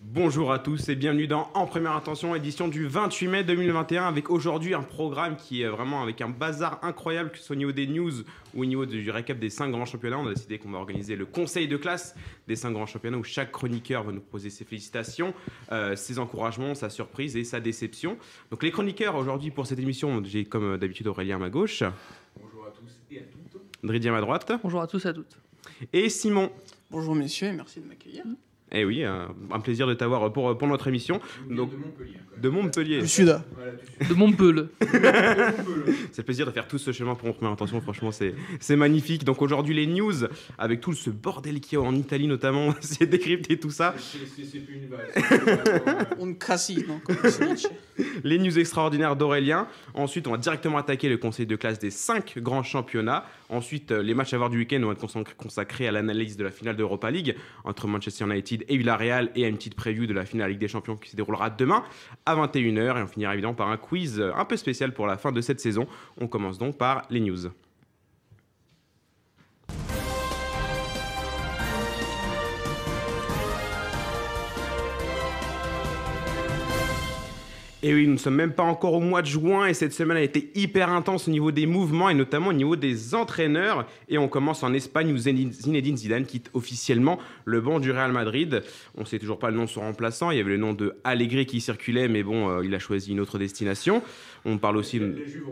Bonjour à tous et bienvenue dans En Première Intention, édition du 28 mai 2021, avec aujourd'hui un programme qui est vraiment avec un bazar incroyable, que ce soit au niveau des news ou au niveau du récap des 5 grands championnats. On a décidé qu'on va organiser le conseil de classe des 5 grands championnats où chaque chroniqueur va nous poser ses félicitations, euh, ses encouragements, sa surprise et sa déception. Donc les chroniqueurs aujourd'hui pour cette émission, j'ai comme d'habitude Aurélien à ma gauche. Bonjour à tous et à Dridier à ma droite. Bonjour à tous et à toutes. Et Simon. Bonjour messieurs et merci de m'accueillir. Eh oui, un, un plaisir de t'avoir pour, pour notre émission. Donc, de Montpellier. de Montpellier. Du sud. De Montpellier. C'est le plaisir de faire tout ce chemin pour mon première intention. Franchement, c'est c'est magnifique. Donc aujourd'hui, les news, avec tout ce bordel qu'il y a en Italie notamment, c'est décrypter tout ça. C'est- plus une Nietzsche. Les news extraordinaires d'Aurélien. Ensuite, on va directement attaquer le conseil de classe des 5 grands championnats. Ensuite, euh, les matchs à voir du week-end vont être consacrés- à l'analyse de la finale d'Europa League entre Manchester United et Villarreal et à une petite preview de la finale Ligue des Champions qui se déroulera demain à 21h. Et on finira évidemment par un quiz euh, un peu spécial pour la fin de cette saison. On commence donc par les news. Et oui, nous ne sommes même pas encore au mois de juin et cette semaine a été hyper intense au niveau des mouvements et notamment au niveau des entraîneurs. Et on commence en Espagne où Zinedine Zidane quitte officiellement le banc du Real Madrid. On ne sait toujours pas le nom de son remplaçant. Il y avait le nom de Allegri qui circulait, mais bon, euh, il a choisi une autre destination. On parle aussi. de- Les juves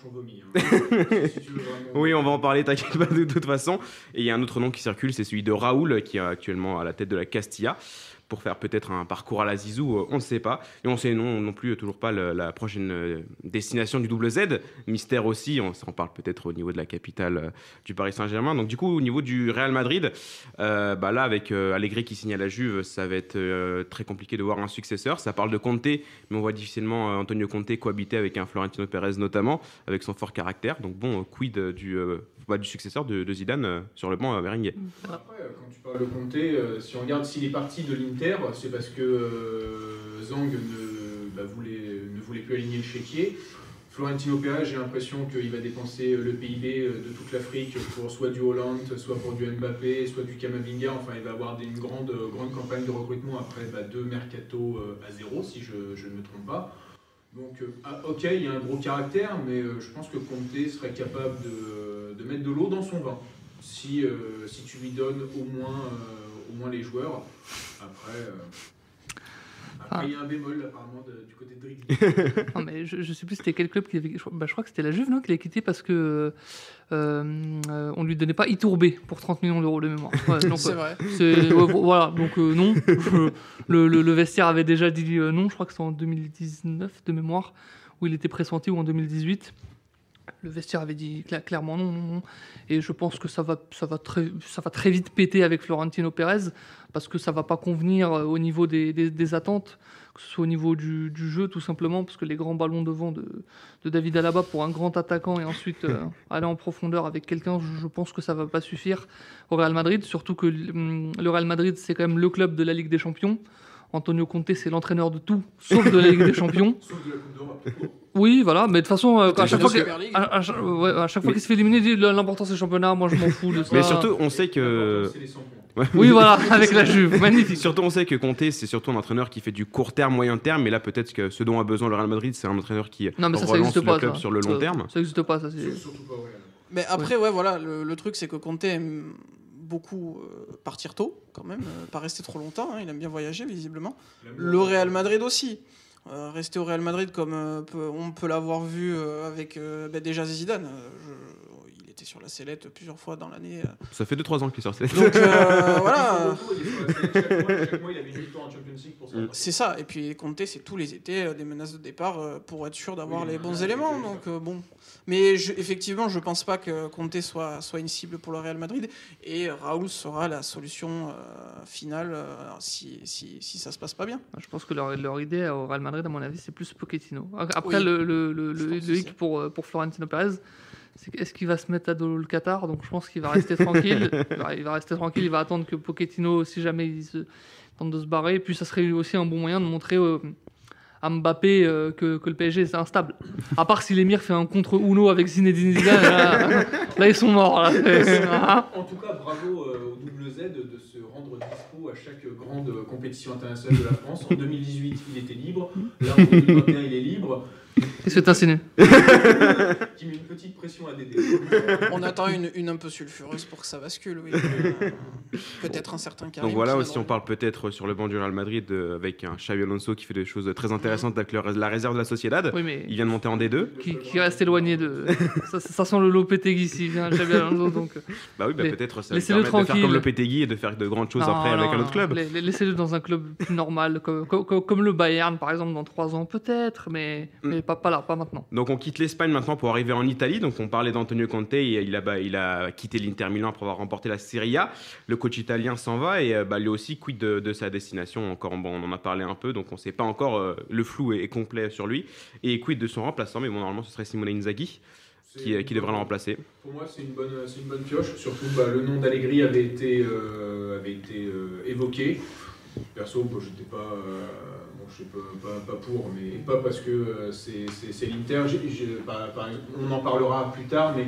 son vomi. hein. Si Oui, on va en parler, t'inquiète pas de toute façon. Et il y a un autre nom qui circule, c'est celui de Raoul, qui est actuellement à la tête de la Castilla, pour faire peut-être un parcours à la Zizou, euh, on ne sait pas. Et on sait non, non plus euh, toujours pas la prochaine euh, destination du double Z. Mystère aussi, on s'en parle peut-être au niveau de la capitale du Paris Saint-Germain. Donc du coup, au niveau du Real Madrid, bah là, avec Allegri qui signe à la Juve, ça va être très compliqué de voir un successeur. Ça parle de Conte, mais on voit difficilement Antonio Conte cohabiter avec un Florentino Pérez notamment, avec son fort caractère. Donc bon, quid du, bah, du successeur de, de Zidane euh, sur le banc euh, merengue. Après, euh, quand tu parles de euh, si on regarde s'il est parti de l'Inter, c'est parce que euh, Zang ne, bah, voulait, ne voulait plus aligner le chéquier. Florentino Pérez, j'ai l'impression qu'il va dépenser le PIB de toute l'Afrique pour soit du Hollande, soit pour du Mbappé, soit du Kamavinga. Enfin, il va avoir une grande, grande campagne de recrutement après bah, deux mercato à zéro, si je, je ne me trompe pas. Donc, euh, ah, ok, il y a un gros caractère, mais euh, je pense que Conte serait capable de, mettre de l'eau dans son vin. Si, euh, si tu lui donnes au moins, au moins les joueurs. Après, après, il y a un bémol apparemment de- du côté de Drighi. Non, mais je, je sais plus c'était quel club qui avait. Je, bah, je crois que c'était la Juve, non, qui l'a quitté parce que euh, euh, on lui donnait pas Iturbé pour 30 millions d'euros de mémoire. Ouais, C'est euh, vrai. c'est- ouais, voilà, donc euh, non. Le, le- le vestiaire avait déjà dit euh, non, je crois que c'était en 2019 de mémoire, où il était pressenti, ou en 2018. Le vestiaire avait dit cla- clairement non, non, non. Et je pense que ça va, ça, va très, ça va très vite péter avec Florentino Pérez, parce que ça va pas convenir euh, au niveau des, des- des attentes, que ce soit au niveau du, du jeu tout simplement, parce que les grands ballons devant de, de David Alaba pour un grand attaquant et ensuite euh, aller en profondeur avec quelqu'un, je, je pense que ça va pas suffire au Real Madrid, surtout que hum, le Real Madrid c'est quand même le club de la Ligue des Champions. Antonio Conte c'est l'entraîneur de tout, sauf de la Ligue des Champions. Sauf de la Coupe d'Europe. Oui, voilà, mais de toute façon, euh, à chaque fois, que- Super League. à, à chaque- ouais, à chaque fois Mais- qu'il se fait éliminer, il dit l'important c'est le championnat, moi je m'en fous de ça. Mais surtout, on sait que. C'est les 100 points. Ouais. Oui, voilà, avec la Juve, magnifique. Surtout, on sait que Conte, c'est surtout un entraîneur qui fait du court terme, moyen terme. Mais là, peut-être que ce dont a besoin le Real Madrid, c'est un entraîneur qui Non, mais ça, relance n'existe le pas. club ça. sur le long Ça- terme. Ça n'existe pas, ça. c'est- Surtout pas au Real. Mais après, ouais, voilà, le, le truc c'est que Conte beaucoup euh, partir tôt, quand même, euh, pas rester trop longtemps. hein, il aime bien voyager, visiblement. Le Real Madrid aussi. Euh, rester au Real Madrid comme euh, on peut l'avoir vu euh, avec ben, déjà Zidane. je- était sur la sellette plusieurs fois dans l'année. euh. Ça fait 2-3 ans qu'il est sur cette. Donc euh, voilà. Mm. C'est ça, et puis Conte, c'est tous les étés euh, des menaces de départ euh, pour être sûr d'avoir Oui, les bons ouais, éléments. Donc euh, bon, mais je- effectivement, je pense pas que Conte soit soit une cible pour le Real Madrid, et Raoul sera la solution euh, finale si, si si ça se passe pas bien. Je pense que leur, leur idée au Real Madrid, à mon avis, c'est plus Pochettino. Après, Oui. le, le, le, le- hic pour, pour Florentino Pérez, est-ce qu'il va se mettre à dos le Qatar? Donc je pense qu'il va rester tranquille. Il va, rester tranquille, il va attendre que Pochettino, si jamais il se tente de se barrer. Et puis ça serait aussi un bon moyen de montrer euh, à Mbappé euh, que, que le PSG c'est instable. À part si l'émir fait un contre Uno avec Zinedine Zidane, là, là, ils sont morts. là. Hein En tout cas, bravo euh, au double Z de se rendre dispo à chaque grande compétition internationale de la France. En 2018, il était libre. Là, en 2021, il est libre. Qu'est-ce que t'insinues Qui met une petite pression à Dédé. On attend une, une un peu sulfureuse pour que ça bascule, oui. Euh, Peut-être un certain Karim Donc voilà aussi, on parle peut-être sur le banc du Real Madrid euh, avec un Xavi Alonso qui fait des choses très intéressantes avec le- la réserve de la Sociedad. Oui, mais Il vient de monter en D2. qui, qui reste éloigné de. Ça, ça sent le Lopetegui s'il vient Xabi Alonso. Donc, euh, Bah oui, bah peut-être ça va laissez-le permettre de faire comme le Petegui et de faire de grandes choses non, après avec non, un autre club. la- la- Laissez-le dans un club normal, comme, comme, comme- comme le Bayern par exemple, dans trois ans peut-être, mais, Mm. mais pas, pas là, pas maintenant. Donc on quitte l'Espagne maintenant pour arriver en Italie. Donc on parlait d'Antonio Conte, et il a, bah, il a quitté l'Inter Milan après avoir remporté la Serie A. Le coach italien s'en va et euh, bah, lui aussi quitte de, de sa destination. Encore, bon, on en a parlé un peu, donc on ne sait pas encore. euh, le flou est, est complet sur lui et quitte de son remplaçant? Mais bon, normalement ce serait Simone Inzaghi qui, euh, qui devrait le remplacer. Pour moi, c'est une bonne, c'est une bonne pioche. Surtout, bah, le nom d'Allegri avait été, euh, avait été euh, évoqué. Perso, bah, j'étais pas, euh, bon, je sais pas, pas, pas pour, mais pas parce que euh, c'est, l'Inter. On en parlera plus tard, mais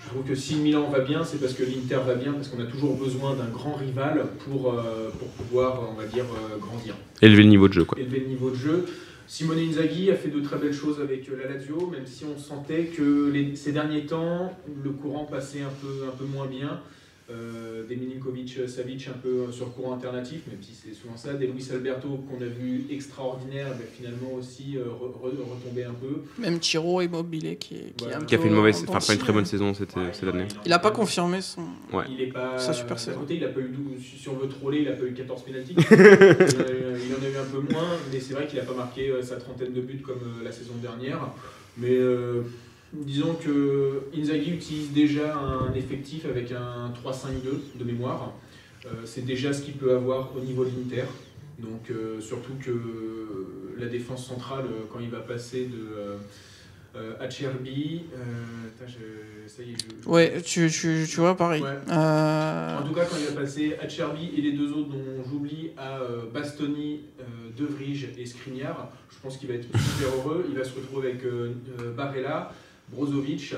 je trouve que si Milan va bien, c'est parce que l'Inter va bien, parce qu'on a toujours besoin d'un grand rival pour, euh, pour pouvoir, on va dire, euh, grandir Élever le niveau de jeu, quoi. élever le niveau de jeu. Simone Inzaghi a fait de très belles choses avec la Lazio, même si on sentait que les- ces derniers temps, le courant passait un peu, un peu moins bien. Euh, des Milinkovic Savic un peu sur courant alternatif, même si c'est souvent ça. Des Luis Alberto qu'on a vu extraordinaire, mais finalement aussi euh, re- re- retomber un peu. Même Tiro Immobilier qui, est- qui, Voilà. Qui a fait une mauvaise, en enfin pas une très bonne saison cette, Ouais, cette année. Il n'a pas confirmé son. Ouais. Il est pas. Sa super saison. côté, il a pas eu si on veut troller, il a pas eu 14 pénalties. il, en a eu- il en a eu un peu moins, mais c'est vrai qu'il a pas marqué euh, sa trentaine de buts comme euh, la saison dernière. Mais euh, disons que Inzaghi utilise déjà un effectif avec un 3-5-2 de mémoire. Euh, c'est déjà ce qu'il peut avoir au niveau de l'Inter. Donc euh, surtout que la défense centrale, euh, quand il va passer de euh, je- ça y est, je- Ouais, tu, tu, tu vois, pareil. Ouais. Euh, en tout cas, quand il va passer Acerbi et les deux autres dont j'oublie à Bastoni, De Vrij et Skriniar, je pense qu'il va être super heureux. Il va se retrouver avec Barella, Brozovic,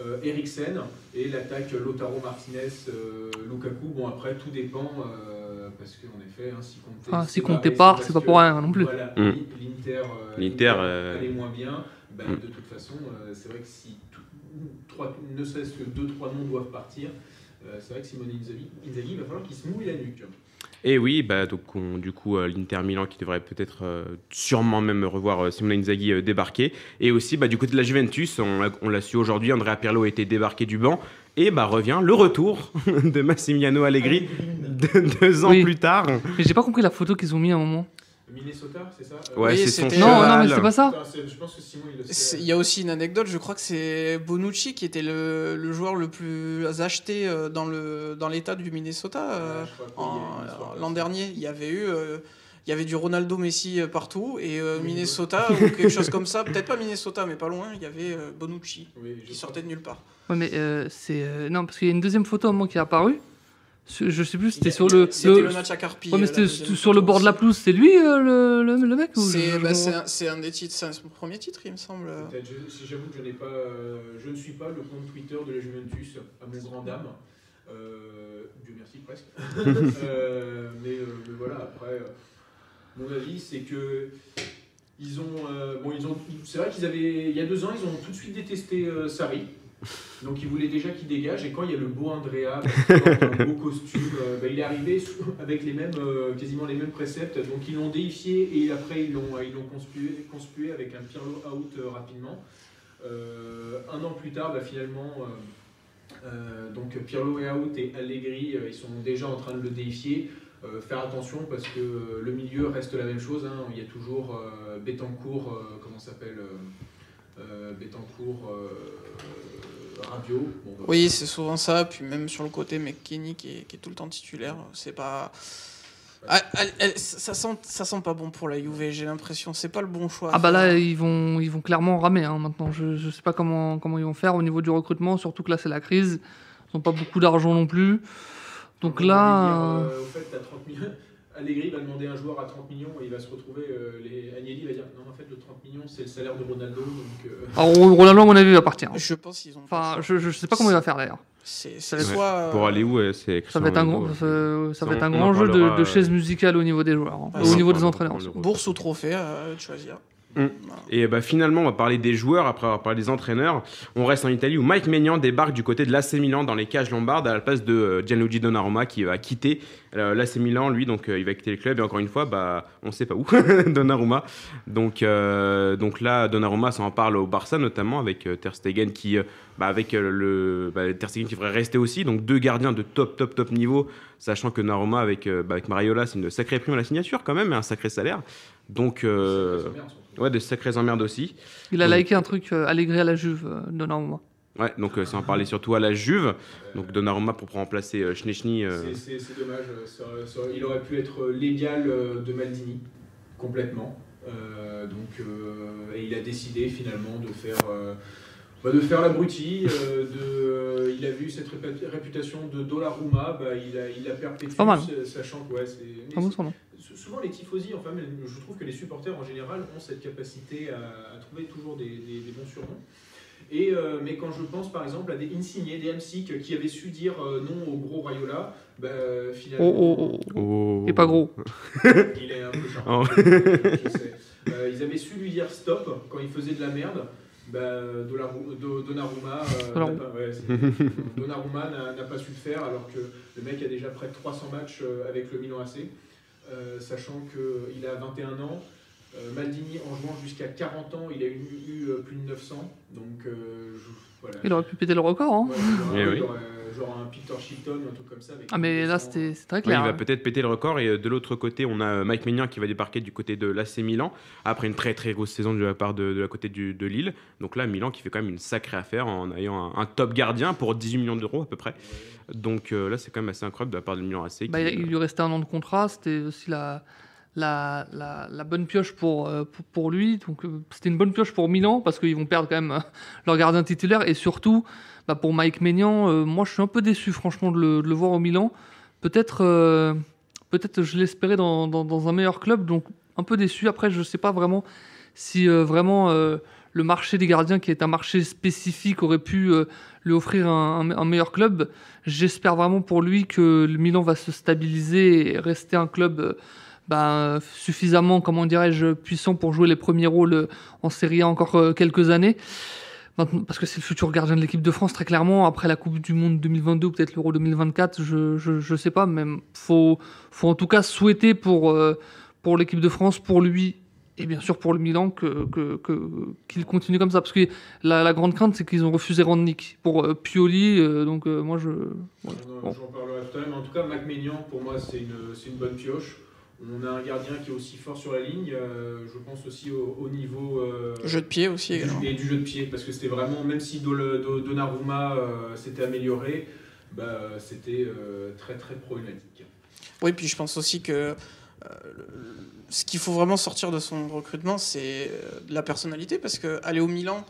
euh, Eriksen et l'attaque Lotaro Martinez, euh, Lukaku. Bon, après, tout dépend euh, parce qu'en effet, hein, si Conte s'est si Conte part, c'est pas que, pour rien non plus. Voilà, Mm. l'Inter, euh, L'Inter, euh, est moins bien. Ben, Mm. De toute façon, euh, c'est vrai que si tout- trois, ne serait-ce que deux, trois noms doivent partir, euh, c'est vrai que Simone Inzaghi, Inzaghi, il va falloir qu'il se mouille la nuque. Et oui, bah, donc on- du coup, euh, l'Inter Milan qui devrait peut-être euh, sûrement même revoir euh, Simone Inzaghi euh, débarquer. Et aussi, bah, du côté de la Juventus, on, l'a- on l'a su aujourd'hui, Andrea Pirlo a été débarqué du banc. Et bah, revient le retour de Massimiliano Allegri deux, deux ans Oui. plus tard. Mais j'ai pas compris la photo qu'ils ont mis à un moment. Minnesota, c'est ça Euh, Ouais, Oui, c'est son Non, non, mais c'est pas ça. Putain, c'est- Je pense que Simon, il le c'est- sait. Il y a aussi une anecdote, je crois que c'est Bonucci qui était le, le joueur le plus acheté euh, dans le dans l'état du Minnesota euh, Ouais, l'an dernier. Il y avait eu euh, il y avait du Ronaldo Messi partout et euh, Minnesota ou quelque chose comme ça, peut-être pas Minnesota mais pas loin, il y avait euh, Bonucci Oui, qui sortait de nulle part. Ouais, mais euh, c'est. euh, non, parce qu'il y a une deuxième photo à un moment qui est apparue. Je sais plus, c'était sur le. C'était le- le match à Carpi. Ouais, mais euh, c'était sur le bord de la pelouse. C'est lui euh, le, le, le mec C'est bah, c'est un, des titres, c'est son premier titre, il me semble. J'avoue que je n'ai pas, euh, je ne suis pas le compte Twitter de la Juventus à mon grand dame. Euh, Dieu merci presque. Euh, mais, mais voilà, après, mon avis, c'est que ils ont, euh, bon, ils ont, c'est vrai qu'ils avaient, il y a deux ans, ils ont tout de suite détesté euh, Sarri. Donc ils voulaient déjà qu'il dégage et quand il y a le beau Andrea, un beau costume, euh, bah, il est arrivé avec les mêmes, euh, quasiment les mêmes préceptes. Donc ils l'ont déifié et après ils l'ont, ils l'ont conspué, conspué avec un Pirlo out euh, rapidement. Un an plus tard, bah, finalement, donc Pirlo est out et Allegri, ils sont déjà en train de le déifier. Euh, faire attention parce que euh, le milieu reste la même chose. hein. Il y a toujours euh, Betancourt, comment s'appelle euh, Bon, bah, Oui, c'est souvent ça. Puis même sur le côté, McKinney qui est, qui est tout le temps titulaire, c'est pas. Ah, elle- elle- ça sent, ça sent pas bon pour la Juve. J'ai l'impression, c'est pas le bon choix. à Ah bah là, ils vont, ils vont clairement ramer hein, maintenant. Je, je sais pas comment, comment ils vont faire au niveau du recrutement, surtout que là, c'est la crise. Ils n'ont pas beaucoup d'argent non plus. Donc on là, euh, dire, euh, au fait, t'as 30 millions. Allegri va demander un joueur à 30 millions et il va se retrouver, euh, les... Agnelli va dire non en fait le 30 millions c'est le salaire de Ronaldo donc euh, Alors, Ronaldo, à mon avis, va partir. Je pense qu'ils ont. Enfin, je, je sais pas comment il va faire d'ailleurs. C'est ça c'est va être- soit. euh, Pour aller où euh, c'est Ça va être un, euh, ça, va être un grand jeu de, de euh, chaises musicales au niveau des joueurs, hein, au niveau des entraîneurs. Bourse ou trophée, à de choisir. Mm. Et bah, finalement, on va parler des joueurs après avoir parlé des entraîneurs. On reste en Italie où Mike Maignan débarque du côté de l'AC Milan dans les cages lombardes à la place de euh, Gianluigi Donnarumma qui va quitter euh, l'AC Milan. Lui, donc, euh, il va quitter le club et encore une fois, bah, on ne sait pas où, Donnarumma. Donc, donc là, Donnarumma s'en parle au Barça notamment avec Ter Stegen qui, bah, avec le bah, Ter Stegen qui devrait rester aussi. Donc deux gardiens de top, top, top niveau, sachant que Donnarumma avec, bah, avec Mariola, c'est une sacrée prime à la signature quand même et un sacré salaire. Donc, euh, ouais, de sacrées emmerdes aussi. Il a liké un truc euh, Allegri à la Juve, euh, Donnarumma. Ouais, donc euh, ça en parlait surtout à la Juve. Donc Donnarumma pour remplacer euh, Schnechny. euh, C'est- dommage. euh, ça- ça- il aurait pu être l'égal euh, de Maldini, complètement. Euh, donc, euh, et il a décidé finalement de faire, euh, bah, de faire l'abruti. euh, euh, il a vu cette réputation de Donnarumma, bah, il a, il a perpétué, Pas mal. sa- sachant que ouais, c'est. Souvent les tifosi, enfin, je trouve que les supporters en général ont cette capacité à, à trouver toujours des, des- des bons surnoms. Et, euh, mais quand je pense par exemple à des Insigne, des Hamsik qui avaient su dire euh, non au gros Rayola, bah, finalement. Oh, oh, oh. oh. Il est pas gros. Il est un peu charmant. Oh. je sais. Euh, ils avaient su lui dire stop quand il faisait de la merde. Bah, Donnarumma, euh, Donnarumma. n'a pas, ouais, pas su le faire alors que le mec a déjà près de 300 matchs avec le Milan AC, euh, sachant qu'il a 21 ans. Euh, Maldini, en jouant jusqu'à 40 ans, il a eu, eu, euh, plus de 900. Donc, euh, je- voilà. Il aurait pu péter le record. Hein. Ouais, oui. euh, genre un Peter Shilton ou un truc comme ça. avec Ah, mais là, 900. c'était c'est très Ouais, clair. il va hein. peut-être péter le record. Et euh, de l'autre côté, on a euh, Mike Maignan qui va débarquer du côté de l'AC Milan après une très très grosse saison de la part de, de la côté du- de Lille. Donc là, Milan qui fait quand même une sacrée affaire en ayant un, un top gardien pour 18 millions d'euros à peu près. Donc euh, là, c'est quand même assez incroyable de la part de Milan AC. Bah, qui, il il lui restait un an de contrat, c'était aussi la, la, la, la bonne pioche pour, euh, pour, pour lui. Donc euh, c'était une bonne pioche pour Milan parce qu'ils vont perdre quand même euh, leur gardien titulaire. Et surtout, bah, pour Mike Maignan, euh, moi je suis un peu déçu franchement de le, voir au Milan. Peut-être euh, peut-être je l'espérais dans, un meilleur club, donc un peu déçu. Après, je sais pas vraiment si euh, vraiment le marché des gardiens, qui est un marché spécifique, aurait pu lui offrir un, meilleur club. J'espère vraiment pour lui que le Milan va se stabiliser et rester un club bah, suffisamment, comment dirais-je, puissant pour jouer les premiers rôles en Serie A encore quelques années. Parce que c'est le futur gardien de l'équipe de France, très clairement. Après la Coupe du Monde 2022 ou peut-être l'Euro 2024, je, je, je sais pas. Mais faut, faut en tout cas souhaiter pour, euh, pour l'équipe de France, pour lui et bien sûr pour le Milan que, que, que- qu'il continue comme ça. Parce que la, la grande crainte, c'est qu'ils ont refusé Randnick pour euh, Pioli. euh, donc moi, je. Bon. Parlerai tout à l'heure, mais en tout cas, Mac pour moi, c'est une, c'est une bonne pioche. On a un gardien qui est aussi fort sur la ligne, euh, je pense aussi au, au niveau euh, Jeu de pied aussi également. et du jeu de pied, parce que c'était vraiment, même si Donnarumma euh, s'était amélioré, bah, c'était euh, très très problématique. Oui, puis je pense aussi que euh, ce qu'il faut vraiment sortir de son recrutement, c'est de la personnalité, parce que aller au Milan,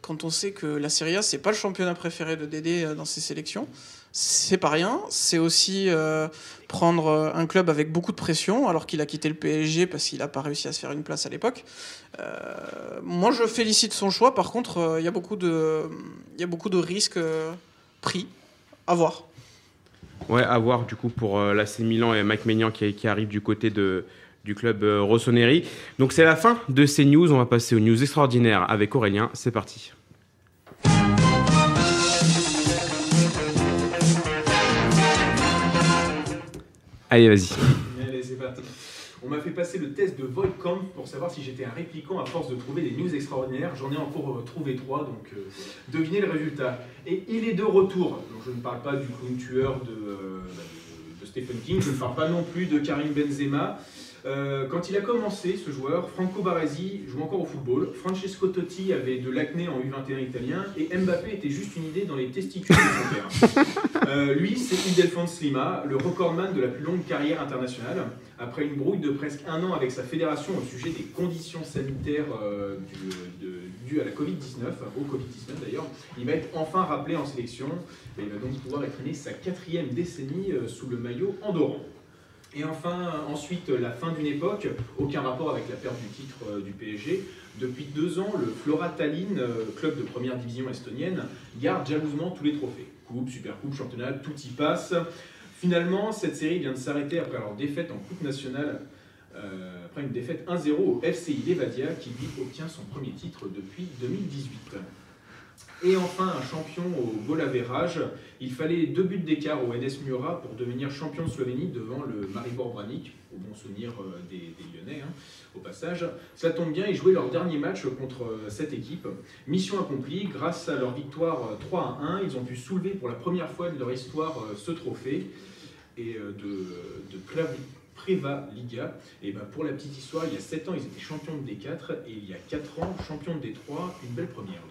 quand on sait que la Serie A, c'est pas le championnat préféré de Dédé dans ses sélections, c'est pas rien. C'est aussi euh, prendre euh, un club avec beaucoup de pression, alors qu'il a quitté le PSG parce qu'il a pas réussi à se faire une place à l'époque. Euh, moi, je félicite son choix. Par contre, il y a beaucoup de, risques pris à voir. Ouais, à voir du coup pour l'AC Milan et Mike Maignan qui, qui arrive du côté du club Rossoneri. Donc c'est la fin de ces news. On va passer aux news extraordinaires avec Aurélien. C'est parti. Allez, vas-y. On m'a fait passer le test de Voidcamp pour savoir si j'étais un répliquant à force de trouver des news extraordinaires. J'en ai encore euh, trouvé trois, donc euh, devinez le résultat. Et il est de retour. Donc, je ne parle pas du clown tueur de, euh, bah, Stephen King, je ne parle pas non plus de Karim Benzema. Euh, quand il a commencé, ce joueur, Franco Baresi joue encore au football. Francesco Totti avait de l'acné en U21 italien et Mbappé était juste une idée dans les testicules de son père. Euh, lui, c'est Ildefonso Lima, le recordman de la plus longue carrière internationale. Après une brouille de presque un an avec sa fédération au sujet des conditions sanitaires euh, du- de- dues à la Covid-19, au Covid-19 d'ailleurs, il va être enfin rappelé en sélection et il va donc pouvoir étraîner sa quatrième décennie sous le maillot andorran. Et enfin, ensuite, la fin d'une époque, aucun rapport avec la perte du titre euh, du PSG. Depuis deux ans, le Flora Tallinn, euh, club de première division estonienne, garde jalousement tous les trophées. Coupe, Supercoupe, championnat, tout y passe. Finalement, cette série vient de s'arrêter après leur défaite en Coupe nationale, euh, après une défaite 1-0 au FCI Levadia, qui lui obtient son premier titre depuis 2018. Et enfin, un champion au Bolavérage. Il fallait deux buts d'écart au NS Mura pour devenir champion de Slovénie devant le Maribor Branik, au bon souvenir euh, des, Lyonnais, hein, au passage. Cela tombe bien, ils jouaient leur dernier match contre euh, cette équipe. Mission accomplie, grâce à leur victoire euh, 3 à 1, ils ont pu soulever pour la première fois de leur histoire euh, ce trophée et euh, de, de Preva Liga. Et ben, pour la petite histoire, il y a 7 ans, ils étaient champions de D4 et il y a 4 ans, champions de D3, une belle première.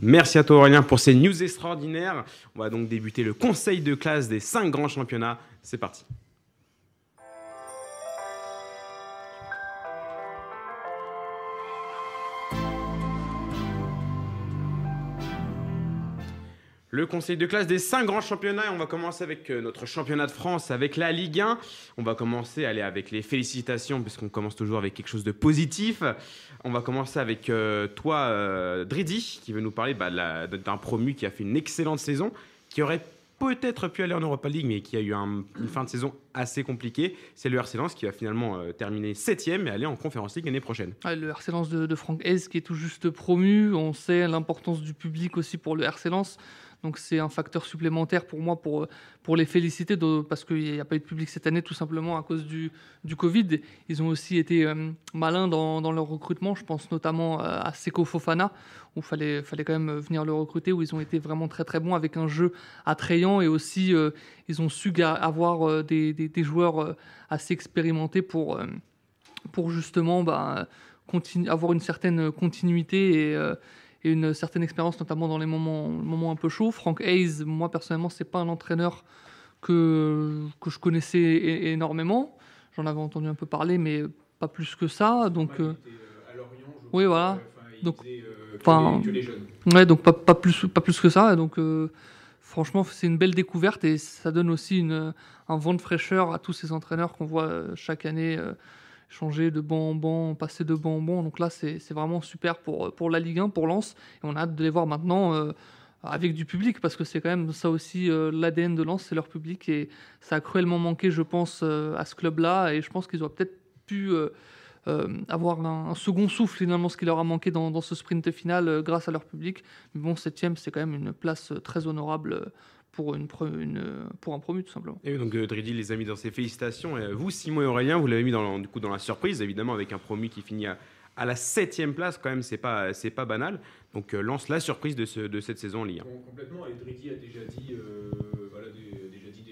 Merci à toi Aurélien pour ces news extraordinaires. On va donc débuter le conseil de classe des 5 grands championnats. C'est parti. Le conseil de classe des 5 grands championnats, et on va commencer avec euh, notre championnat de France, avec la Ligue 1. On va commencer allez, avec les félicitations, puisqu'on commence toujours avec quelque chose de positif. On va commencer avec euh, toi, euh, Dridi, qui veut nous parler bah, d'un promu qui a fait une excellente saison, qui aurait peut-être pu aller en Europa League, mais qui a eu un- une fin de saison assez compliquée. C'est le RC Lens qui va finalement euh, terminer 7 et aller en Conférence League l'année prochaine. Ouais, le RC Lens de, de Franck Hez qui est tout juste promu. On sait l'importance du public aussi pour le RC Lens. Donc c'est un facteur supplémentaire pour moi pour, pour les féliciter parce qu'il n'y a pas eu de public cette année tout simplement à cause du, du Covid. Ils ont aussi été euh, malins dans, leur recrutement. Je pense notamment euh, à Seko Fofana où il fallait, fallait quand même venir le recruter, où ils ont été vraiment très très bons avec un jeu attrayant et aussi euh, ils ont su avoir euh, des, des- joueurs euh, assez expérimentés pour, euh, pour justement bah, avoir une certaine continuité euh, et une certaine expérience, notamment dans les moments, moments un peu chauds. Frank Hayes, moi personnellement, c'est pas un entraîneur que, que je connaissais énormément. J'en avais entendu un peu parler, mais pas plus que ça. Donc, Ouais, euh, euh, à Lorient, je oui, voilà. Donc, euh, enfin, jeunes. Ouais, donc pas, pas, plus, pas plus que ça. Et donc, euh, franchement, c'est une belle découverte et ça donne aussi une, un vent de fraîcheur à tous ces entraîneurs qu'on voit euh, chaque année euh, changer de banc en banc, passer de banc en banc. Donc là, c'est vraiment super pour, pour la Ligue 1, pour Lens. Et on a hâte de les voir maintenant euh, avec du public parce que c'est quand même ça aussi euh, l'ADN de Lens, c'est leur public. Et ça a cruellement manqué, je pense, euh, à ce club-là. Et je pense qu'ils auraient peut-être pu. avoir un, second souffle finalement ce qui leur a manqué dans, dans ce sprint final grâce à leur public mais bon septième c'est quand même une place très honorable pour, une, pre- une, pour un promu tout simplement Et donc euh, Dridi les a mis dans ses félicitations. Et euh, vous, Simon et Aurélien, vous l'avez mis dans, du coup, dans la surprise, évidemment, avec un promu qui finit à, à la septième place, quand même, c'est pas, c'est pas banal. Donc euh, lance la surprise de, ce, de cette saison en Ligue 1. Bon, complètement. Et Dridi a déjà dit, euh, voilà, des- déjà dit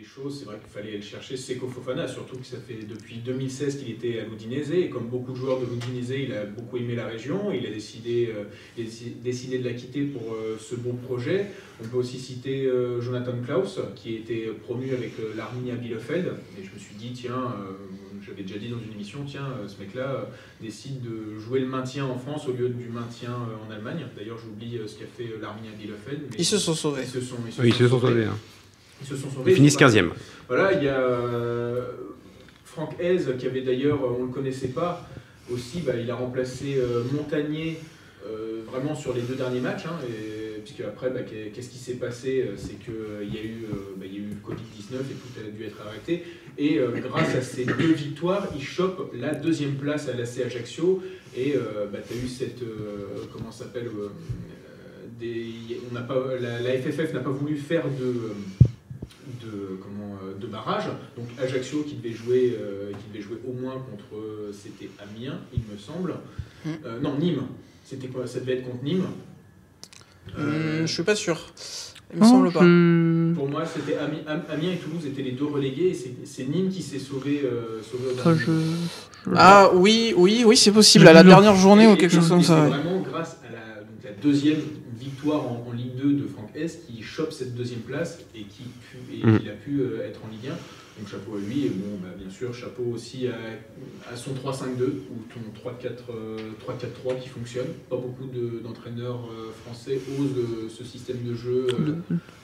des choses. C'est vrai qu'il fallait aller chercher Seko Fofana, surtout que ça fait depuis 2016 qu'il était à l'Udinese. Et comme beaucoup de joueurs de l'Udinese, il a beaucoup aimé la région. Il a décidé, euh, il a décidé de la quitter pour euh, ce beau projet. On peut aussi citer euh, Jonathan Klaus, qui était promu avec euh, l'Arminia Bielefeld. Et je me suis dit, tiens, euh, j'avais déjà dit dans une émission, tiens, euh, ce mec-là euh, décide de jouer le maintien en France au lieu du maintien euh, en Allemagne. D'ailleurs, j'oublie euh, ce qu'a fait euh, l'Arminia Bielefeld. mais Ils se sont sauvés. Ils se sont, ils se Oui, ils se sont sauvés. sauvés. hein. Ils se sont sauvés. Ils finissent sont pas- 15e. Voilà, il y a euh, Franck Hez, qui avait d'ailleurs, on ne le connaissait pas, aussi, bah, il a remplacé euh, Montagnier euh, vraiment sur les deux derniers matchs. Hein, et, puisque après, bah, qu'est- qu'est-ce qui s'est passé euh, C'est qu'il y, a eu, euh, bah, il y a eu le Covid-19 et tout a dû être arrêté. Et grâce à ces deux victoires, il chope la deuxième place à l'AC Ajaccio. Et tu as eu cette. comment ça s'appelle des, on n'a pas, la, la FFF n'a pas voulu faire de de, comment, euh, de barrage. Donc Ajaccio qui devait jouer, euh, qui devait jouer au moins contre, euh, c'était Amiens, il me semble. Hmm. Euh, non, Nîmes. C'était quoi? Ça devait être contre Nîmes. Euh, Hum, je suis pas sûr. Il me Non, semble pas. je- pour moi, c'était Ami- Am- Amiens et Toulouse étaient les deux relégués. et c'est- Nîmes qui s'est sauvé, euh, sauvé au ça, dernier je- moment. je- Ah oui, oui, oui, c'est possible. À la dernière journée ou quelque et- chose comme ça. C'est ouais. vraiment grâce à la, donc la deuxième victoire en, en Ligue 2 de Franck S qui chope cette deuxième place et qui pu- et Mm. a pu euh, être en Ligue 1. Donc chapeau à lui et bon, bah, bien sûr chapeau aussi à, à son 3-5-2 ou ton 3-4, euh, 3-4-3 qui fonctionne. Pas beaucoup de- d'entraîneurs euh, français osent euh, ce système de jeu. euh, de,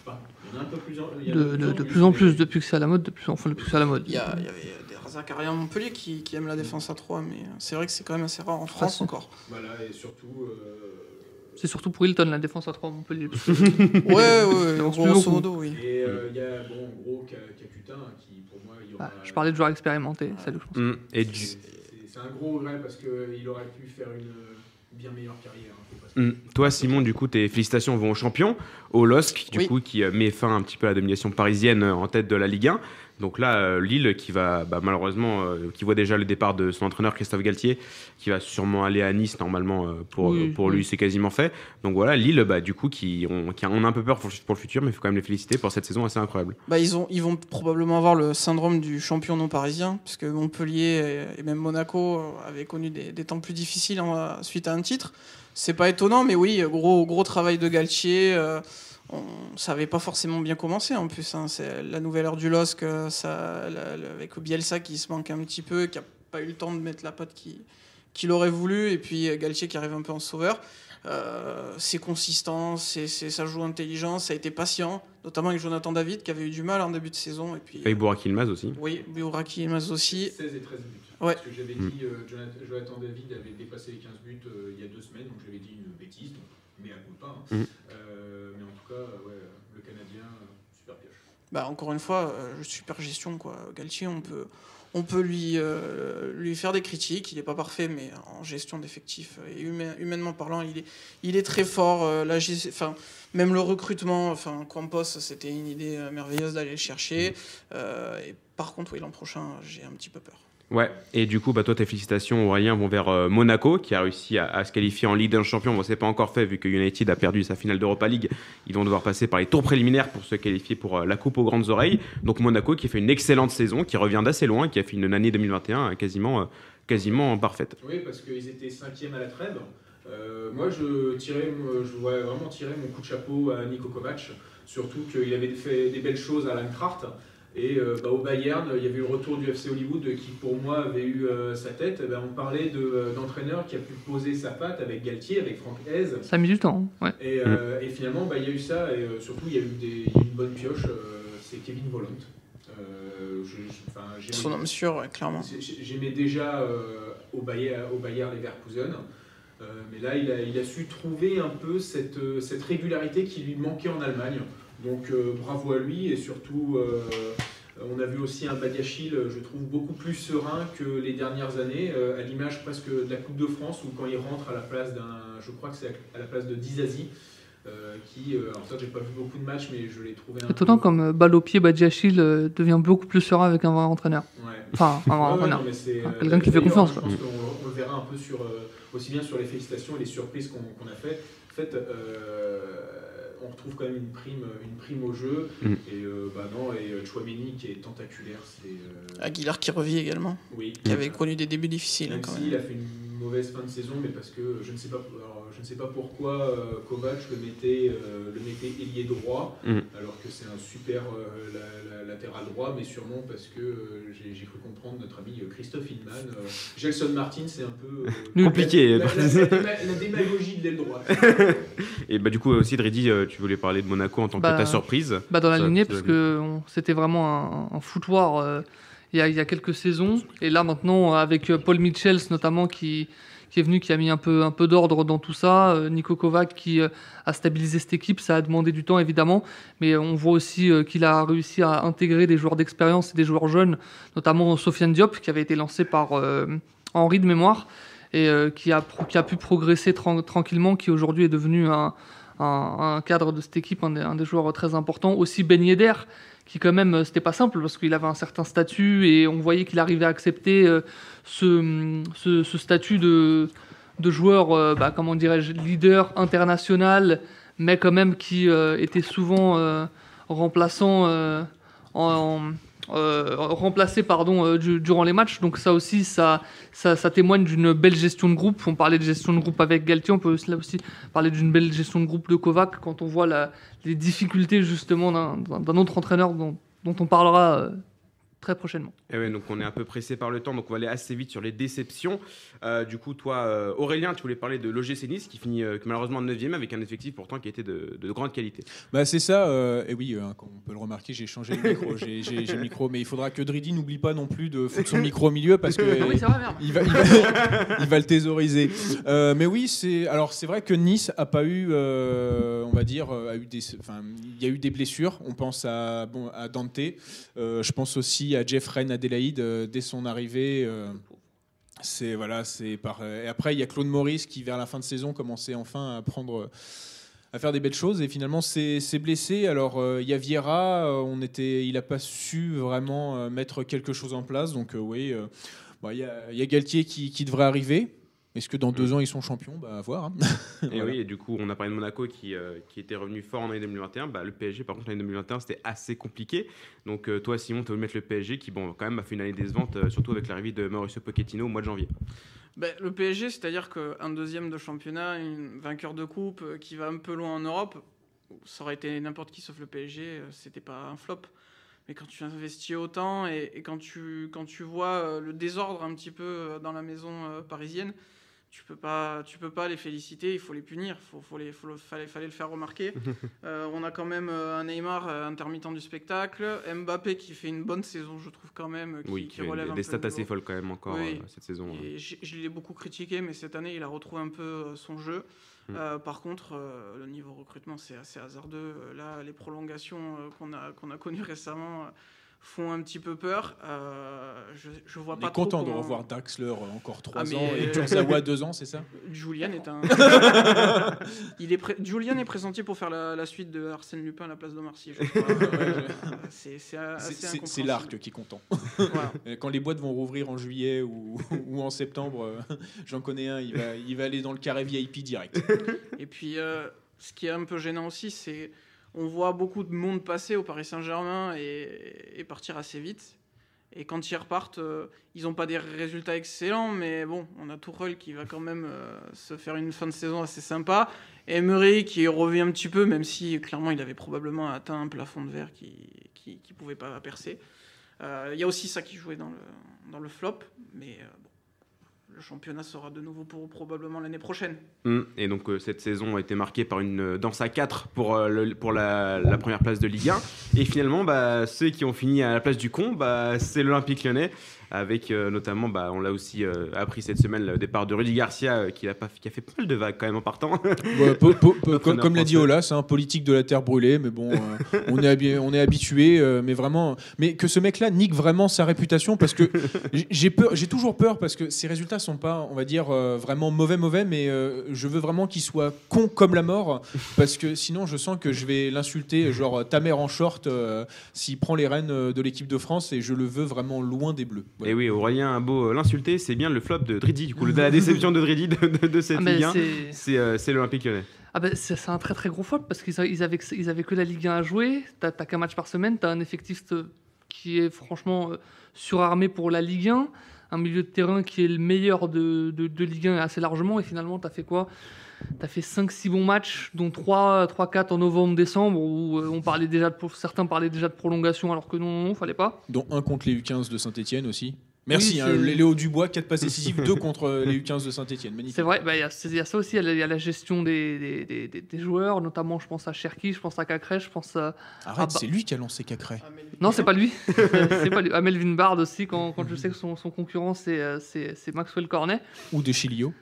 enfin, il y en a un peu plus en, il y en a de, de- de mais- plus en plus depuis que c'est à la mode de plus enfin depuis que c'est à la mode Il y, a- il y avait des Zakaria Montpellier qui, qui aime la défense à 3, mais c'est vrai que c'est quand même assez rare en France encore. Voilà, et surtout. euh, C'est surtout pour Hilton la défense à 3 Montpellier. parce que- Ouais, ouais, grosso modo, oui. Et euh, il y a, bon, en gros, Ca- Caputin, qui pour moi, il y aura. Bah, je parlais de joueurs expérimentés, c'est le je pense. Mm. Et C'est un gros regret parce qu'il aurait pu faire une bien meilleure carrière. hein, Mm. Toi, Simon, du coup, tes félicitations vont au champion, au LOSC, du Oui. coup, qui euh, met fin un petit peu à la domination parisienne euh, en tête de la Ligue 1. Donc là, euh, Lille, qui va bah, malheureusement, euh, qui voit déjà le départ de son entraîneur Christophe Galtier, qui va sûrement aller à Nice normalement euh, pour, Oui, pour lui, c'est quasiment fait. Donc voilà, Lille, bah, du coup, qui ont, qui a- on a un peu peur pour, pour le futur, mais il faut quand même les féliciter pour cette saison assez incroyable. Bah, ils, ont, ils vont probablement avoir le syndrome du champion non parisien, puisque Montpellier et, même Monaco avaient connu des, des temps plus difficiles en- suite à un titre. C'est pas étonnant, mais oui, gros, gros travail de Galtier. euh, on, ça avait pas forcément bien commencé en plus. hein. C'est la nouvelle heure du LOSC, euh, ça, la- la- avec Bielsa qui se manque un petit peu, qui a pas eu le temps de mettre la patte qu'il qu'il aurait voulu, et puis euh, Galtier qui arrive un peu en sauveur. Euh, c'est consistant, c'est, c'est- ça joue intelligent, ça a été patient, notamment avec Jonathan David qui avait eu du mal en début de saison. Et puis, Avec Burak Yilmaz aussi. oui, Bioraki et Maz aussi. 16 et 13 buts. Ouais. Parce que j'avais dit, euh, Jonathan, Jonathan David avait dépassé les 15 buts euh, il y a deux semaines, donc j'avais dit une bêtise, donc, mais à pas. hein. Mm. Euh, mais en tout cas, ouais, le Canadien, euh, super pioche. Bah, encore une fois, euh, super gestion. Quoi. Galtier, on peut, on peut lui, euh, lui faire des critiques. Il n'est pas parfait, mais en gestion d'effectifs et humain- humainement parlant, il est, il est très fort. euh, la enfin, même le recrutement, enfin, Campos, c'était une idée merveilleuse d'aller le chercher. Euh, et par contre, oui, l'an prochain, j'ai un petit peu peur. Ouais, et du coup, bah, toi, tes félicitations, Aurélien, vont vers euh, Monaco, qui a réussi à, se qualifier en Ligue des Champions. Bon, c'est pas encore fait, vu que United a perdu sa finale d'Europa League. Ils vont devoir passer par les tours préliminaires pour se qualifier pour euh, la Coupe aux grandes oreilles. Donc, Monaco, qui fait une excellente saison, qui revient d'assez loin, qui a fait une année 2021 euh, quasiment, quasiment parfaite. Oui, parce qu'ils étaient cinquième à la trêve. Moi, je, tirais, je voudrais vraiment tirer mon coup de chapeau à Niko Kovac, surtout qu'il avait fait des belles choses à l'Eintracht. Et euh, bah, au Bayern, il y avait eu le retour du FC Hollywood qui, pour moi, avait eu euh, sa tête. Eh ben, on parlait de, euh, d'entraîneur qui a pu poser sa patte avec Galtier, avec Franck Hez. Ça a mis du temps, hein, ouais. Et, euh, et finalement, bah, il y a eu ça, et euh, surtout, il y a eu des, il y a eu une bonne pioche. euh, c'est Kevin. Euh, je- je- j'aimais- Son homme sûr, ouais, clairement. j'ai- J'aimais déjà euh, au, Bayer, au Bayer Leverkusen, euh, mais là il a, il a su trouver un peu cette, cette régularité qui lui manquait en Allemagne. Donc euh, bravo à lui et surtout euh, on a vu aussi un Badiachil, je trouve, beaucoup plus serein que les dernières années, euh, à l'image presque de la Coupe de France où quand il rentre à la place d'un, je crois que c'est à la place de Dizazi, euh, qui, euh, alors ça j'ai pas vu beaucoup de matchs mais je l'ai trouvé un Étonnant peu... comme euh, balle au pied, Badiachil euh, devient beaucoup plus serein avec un vrai entraîneur. Ouais. Enfin, un vrai Ouais, entraîneur. euh, quelqu'un qui fait confiance, Je quoi. pense qu'on le verra un peu sur, euh, aussi bien sur les félicitations et les surprises qu'on a fait. En fait, euh, on retrouve quand même une prime, une prime au jeu. Mm. Et euh, bah non, et euh, Chouameni qui est tentaculaire, c'est euh, Aguilar qui revit également, oui. qui avait connu des débuts difficiles. Même quand même. a fait une mauvaise fin de saison, mais parce que je ne sais pas, alors, je ne sais pas pourquoi euh, Kovac le mettait, euh, le mettait ailier droit, Mm. alors que c'est un super euh, la- la- latéral droit, mais sûrement parce que euh, j'ai cru comprendre notre ami Christophe Hillman. euh, Gelson Martin, c'est un peu euh. Compliqué. La, la- la- la déma- la démagogie de l'aile droite. Et bah, du coup, aussi, Dridi, tu voulais parler de Monaco en tant Bah, que ta surprise. Bah, dans la lignée, parce que c'était vraiment un, un foutoir euh, il y, a, quelques saisons. Et là, maintenant, avec euh, Paul Mitchells notamment, qui, est venu, qui a mis un peu, d'ordre dans tout ça. euh, Nico Kovac qui euh, a stabilisé cette équipe. Ça a demandé du temps, évidemment. Mais on voit aussi qu'il a réussi à intégrer des joueurs d'expérience et des joueurs jeunes, notamment Sofiane Diop, qui avait été lancé par Henri de mémoire. Et qui, a, pu progresser tran- tranquillement, qui aujourd'hui est devenu un, cadre de cette équipe, un des, un des joueurs très importants. Aussi Ben Yedder, qui quand même, euh, c'était pas simple parce qu'il avait un certain statut et on voyait qu'il arrivait à accepter euh, ce, ce, statut de, de joueur, euh, bah, comment dirais-je, leader international, mais quand même qui était souvent remplaçant en, euh, remplacé pardon euh, du- durant les matchs. Donc ça aussi ça, ça, témoigne d'une belle gestion de groupe. On parlait de gestion de groupe avec Galtier on peut aussi, là aussi parler d'une belle gestion de groupe de Kovac quand on voit les difficultés justement d'un- autre entraîneur dont, dont on parlera euh, très prochainement. Et ouais, donc on est un peu pressé par le temps, donc on va aller assez vite sur les déceptions. Euh, du coup, toi, euh, Aurélien, tu voulais parler de l'OGC Nice qui finit euh, malheureusement 9 avec un effectif pourtant qui était de, de grande qualité. Bah, c'est ça, euh, et oui, euh, comme on peut le remarquer, j'ai changé le micro, j'ai, j'ai- j'ai le micro, mais il faudra que Dridi n'oublie pas non plus de foutre son micro au milieu parce que. Oui. Il va, il va- il va le thésauriser. Euh, mais oui, c'est alors c'est vrai que Nice a pas eu, euh, on va dire, a eu des, enfin, il y a eu des blessures. On pense à bon à Dante. Euh, je pense aussi à Jeffrey Adélaïde euh, dès son arrivée. euh, c'est voilà, c'est par. Et après, il y a Claude Maurice qui, vers la fin de saison, commençait enfin à prendre, à faire des belles choses. Et finalement, c'est blessé. Alors, euh, il y a Vieira. euh, on était, il a pas su vraiment euh, mettre quelque chose en place. Donc, euh, oui. euh, a- il y a Galtier qui, qui devrait arriver. Est-ce que dans deux ans ils sont champions? Bah, à voir. hein. Et Voilà. oui, et du coup, on a parlé de Monaco qui, euh, qui était revenu fort en année 2021. Bah, le PSG, par contre, l'année 2021, c'était assez compliqué. Donc, euh, toi, Simon, tu veux mettre le PSG qui, bon, quand même, a fait une année décevante, euh, surtout avec l'arrivée de Mauricio Pochettino au mois de janvier. Ben, le PSG, c'est-à-dire qu'un deuxième de championnat, un vainqueur de coupe qui va un peu loin en Europe, ça aurait été n'importe qui sauf le PSG, c'était pas un flop. Mais quand tu investis autant et, et quand, tu, quand tu vois le désordre un petit peu dans la maison euh, parisienne, tu peux pas, tu peux pas les féliciter, il faut les punir, faut, faut les, faut le, fallait, fallait le faire remarquer. Euh, on a quand même euh, un Neymar euh, intermittent du spectacle, Mbappé qui fait une bonne saison, je trouve quand même, qui, oui, qui relève des, un des peu stats assez folles quand même encore Oui. cette saison. hein. Et je, je l'ai beaucoup critiqué, mais cette année, il a retrouvé un peu son jeu. Mm. Euh, par contre, euh, le niveau recrutement, c'est assez hasardeux. Là, les prolongations euh, qu'on a, qu'on a connues récemment font un petit peu peur. Euh, je, je vois On pas est content de revoir Daxler euh, encore 3 Ah, ans et euh, Kurzawa 2 ans, c'est ça? Julian est un. il est pré- Julian est pressenti pour faire la, la suite de Arsène Lupin à la place d'Omar Sy. Euh, c'est l'arc qui est content. Voilà. Euh, Quand les boîtes vont rouvrir en juillet ou, ou en septembre, euh, j'en connais un, il va, il va aller dans le carré VIP direct. Et puis, euh, ce qui est un peu gênant aussi, c'est on voit beaucoup de monde passer au Paris Saint-Germain et, et partir assez vite. Et quand ils repartent, euh, ils n'ont pas des résultats excellents, mais bon, on a Tourelle qui va quand même euh, se faire une fin de saison assez sympa. Emery qui revient un petit peu, même si clairement il avait probablement atteint un plafond de verre qui ne pouvait pas percer. Euh, Il y a aussi ça qui jouait dans le, dans le flop, mais bon, le championnat sera de nouveau pour probablement l'année prochaine. Mm. Et donc euh, cette saison a été marquée par une euh, danse à 4 pour, euh, la première place de Ligue 1. Et finalement, bah, ceux qui ont fini à la place du con, bah, c'est l'Olympique lyonnais, avec euh, notamment, bah, on l'a aussi euh, appris cette semaine, le départ de Rudy Garcia, euh, qui, a pas, qui a fait pas mal de vagues quand même en partant. Ouais, po- po- po- comme, comme l'a dit. Ola, c'est un politique de la terre brûlée, mais bon, on est, habi- on est habitué, mais vraiment, mais que ce mec-là nique vraiment sa réputation parce que j'ai peur, j'ai toujours peur parce que ses résultats sont pas, on va dire, vraiment mauvais, mauvais, mais je veux vraiment qu'il soit con comme la mort parce que sinon je sens que je vais l'insulter, genre ta mère en short, s'il prend les rênes de l'équipe de France et je le veux vraiment loin des bleus. Et oui, Aurélien a beau euh, l'insulter, c'est bien le flop de Dridi, du coup, la déception de Dridi de, de- de cette Ah, Ligue 1, c'est- c'est euh, c'est l'Olympique lyonnais. Ah ben, c'est un très très gros flop parce qu'ils ils avaient, que- ils avaient que la Ligue 1 à jouer. T'as qu'un match par semaine. T'as un effectif euh, qui est franchement euh, surarmé pour la Ligue 1. Un milieu de terrain qui est le meilleur de Ligue 1 assez largement. Et finalement, t'as fait quoi? T'as fait 5-6 bons matchs, dont 3-4 en novembre-décembre, où euh, on parlait déjà de, certains parlaient déjà de prolongation alors que non, non, fallait pas. Dont un contre les U15 de Saint-Etienne aussi. Merci, Oui, hein, Léo Dubois, 4 passes décisives, 2 contre euh, les U15 de Saint-Etienne. Magnifique. C'est vrai, bah, il y, a- il y a ça aussi, il y a la- il y, a la gestion des, des, des- des- joueurs, notamment je pense à Cherki, je pense à Cacré, je pense à... Arrête, c'est lui qui a lancé Cacré. Non, c'est pas lui. c'est pas lui. À Melvin Bard aussi, quand, quand je sais que son, son concurrent, c'est, euh, c'est, c'est Maxwell Cornet. Ou de Chilio.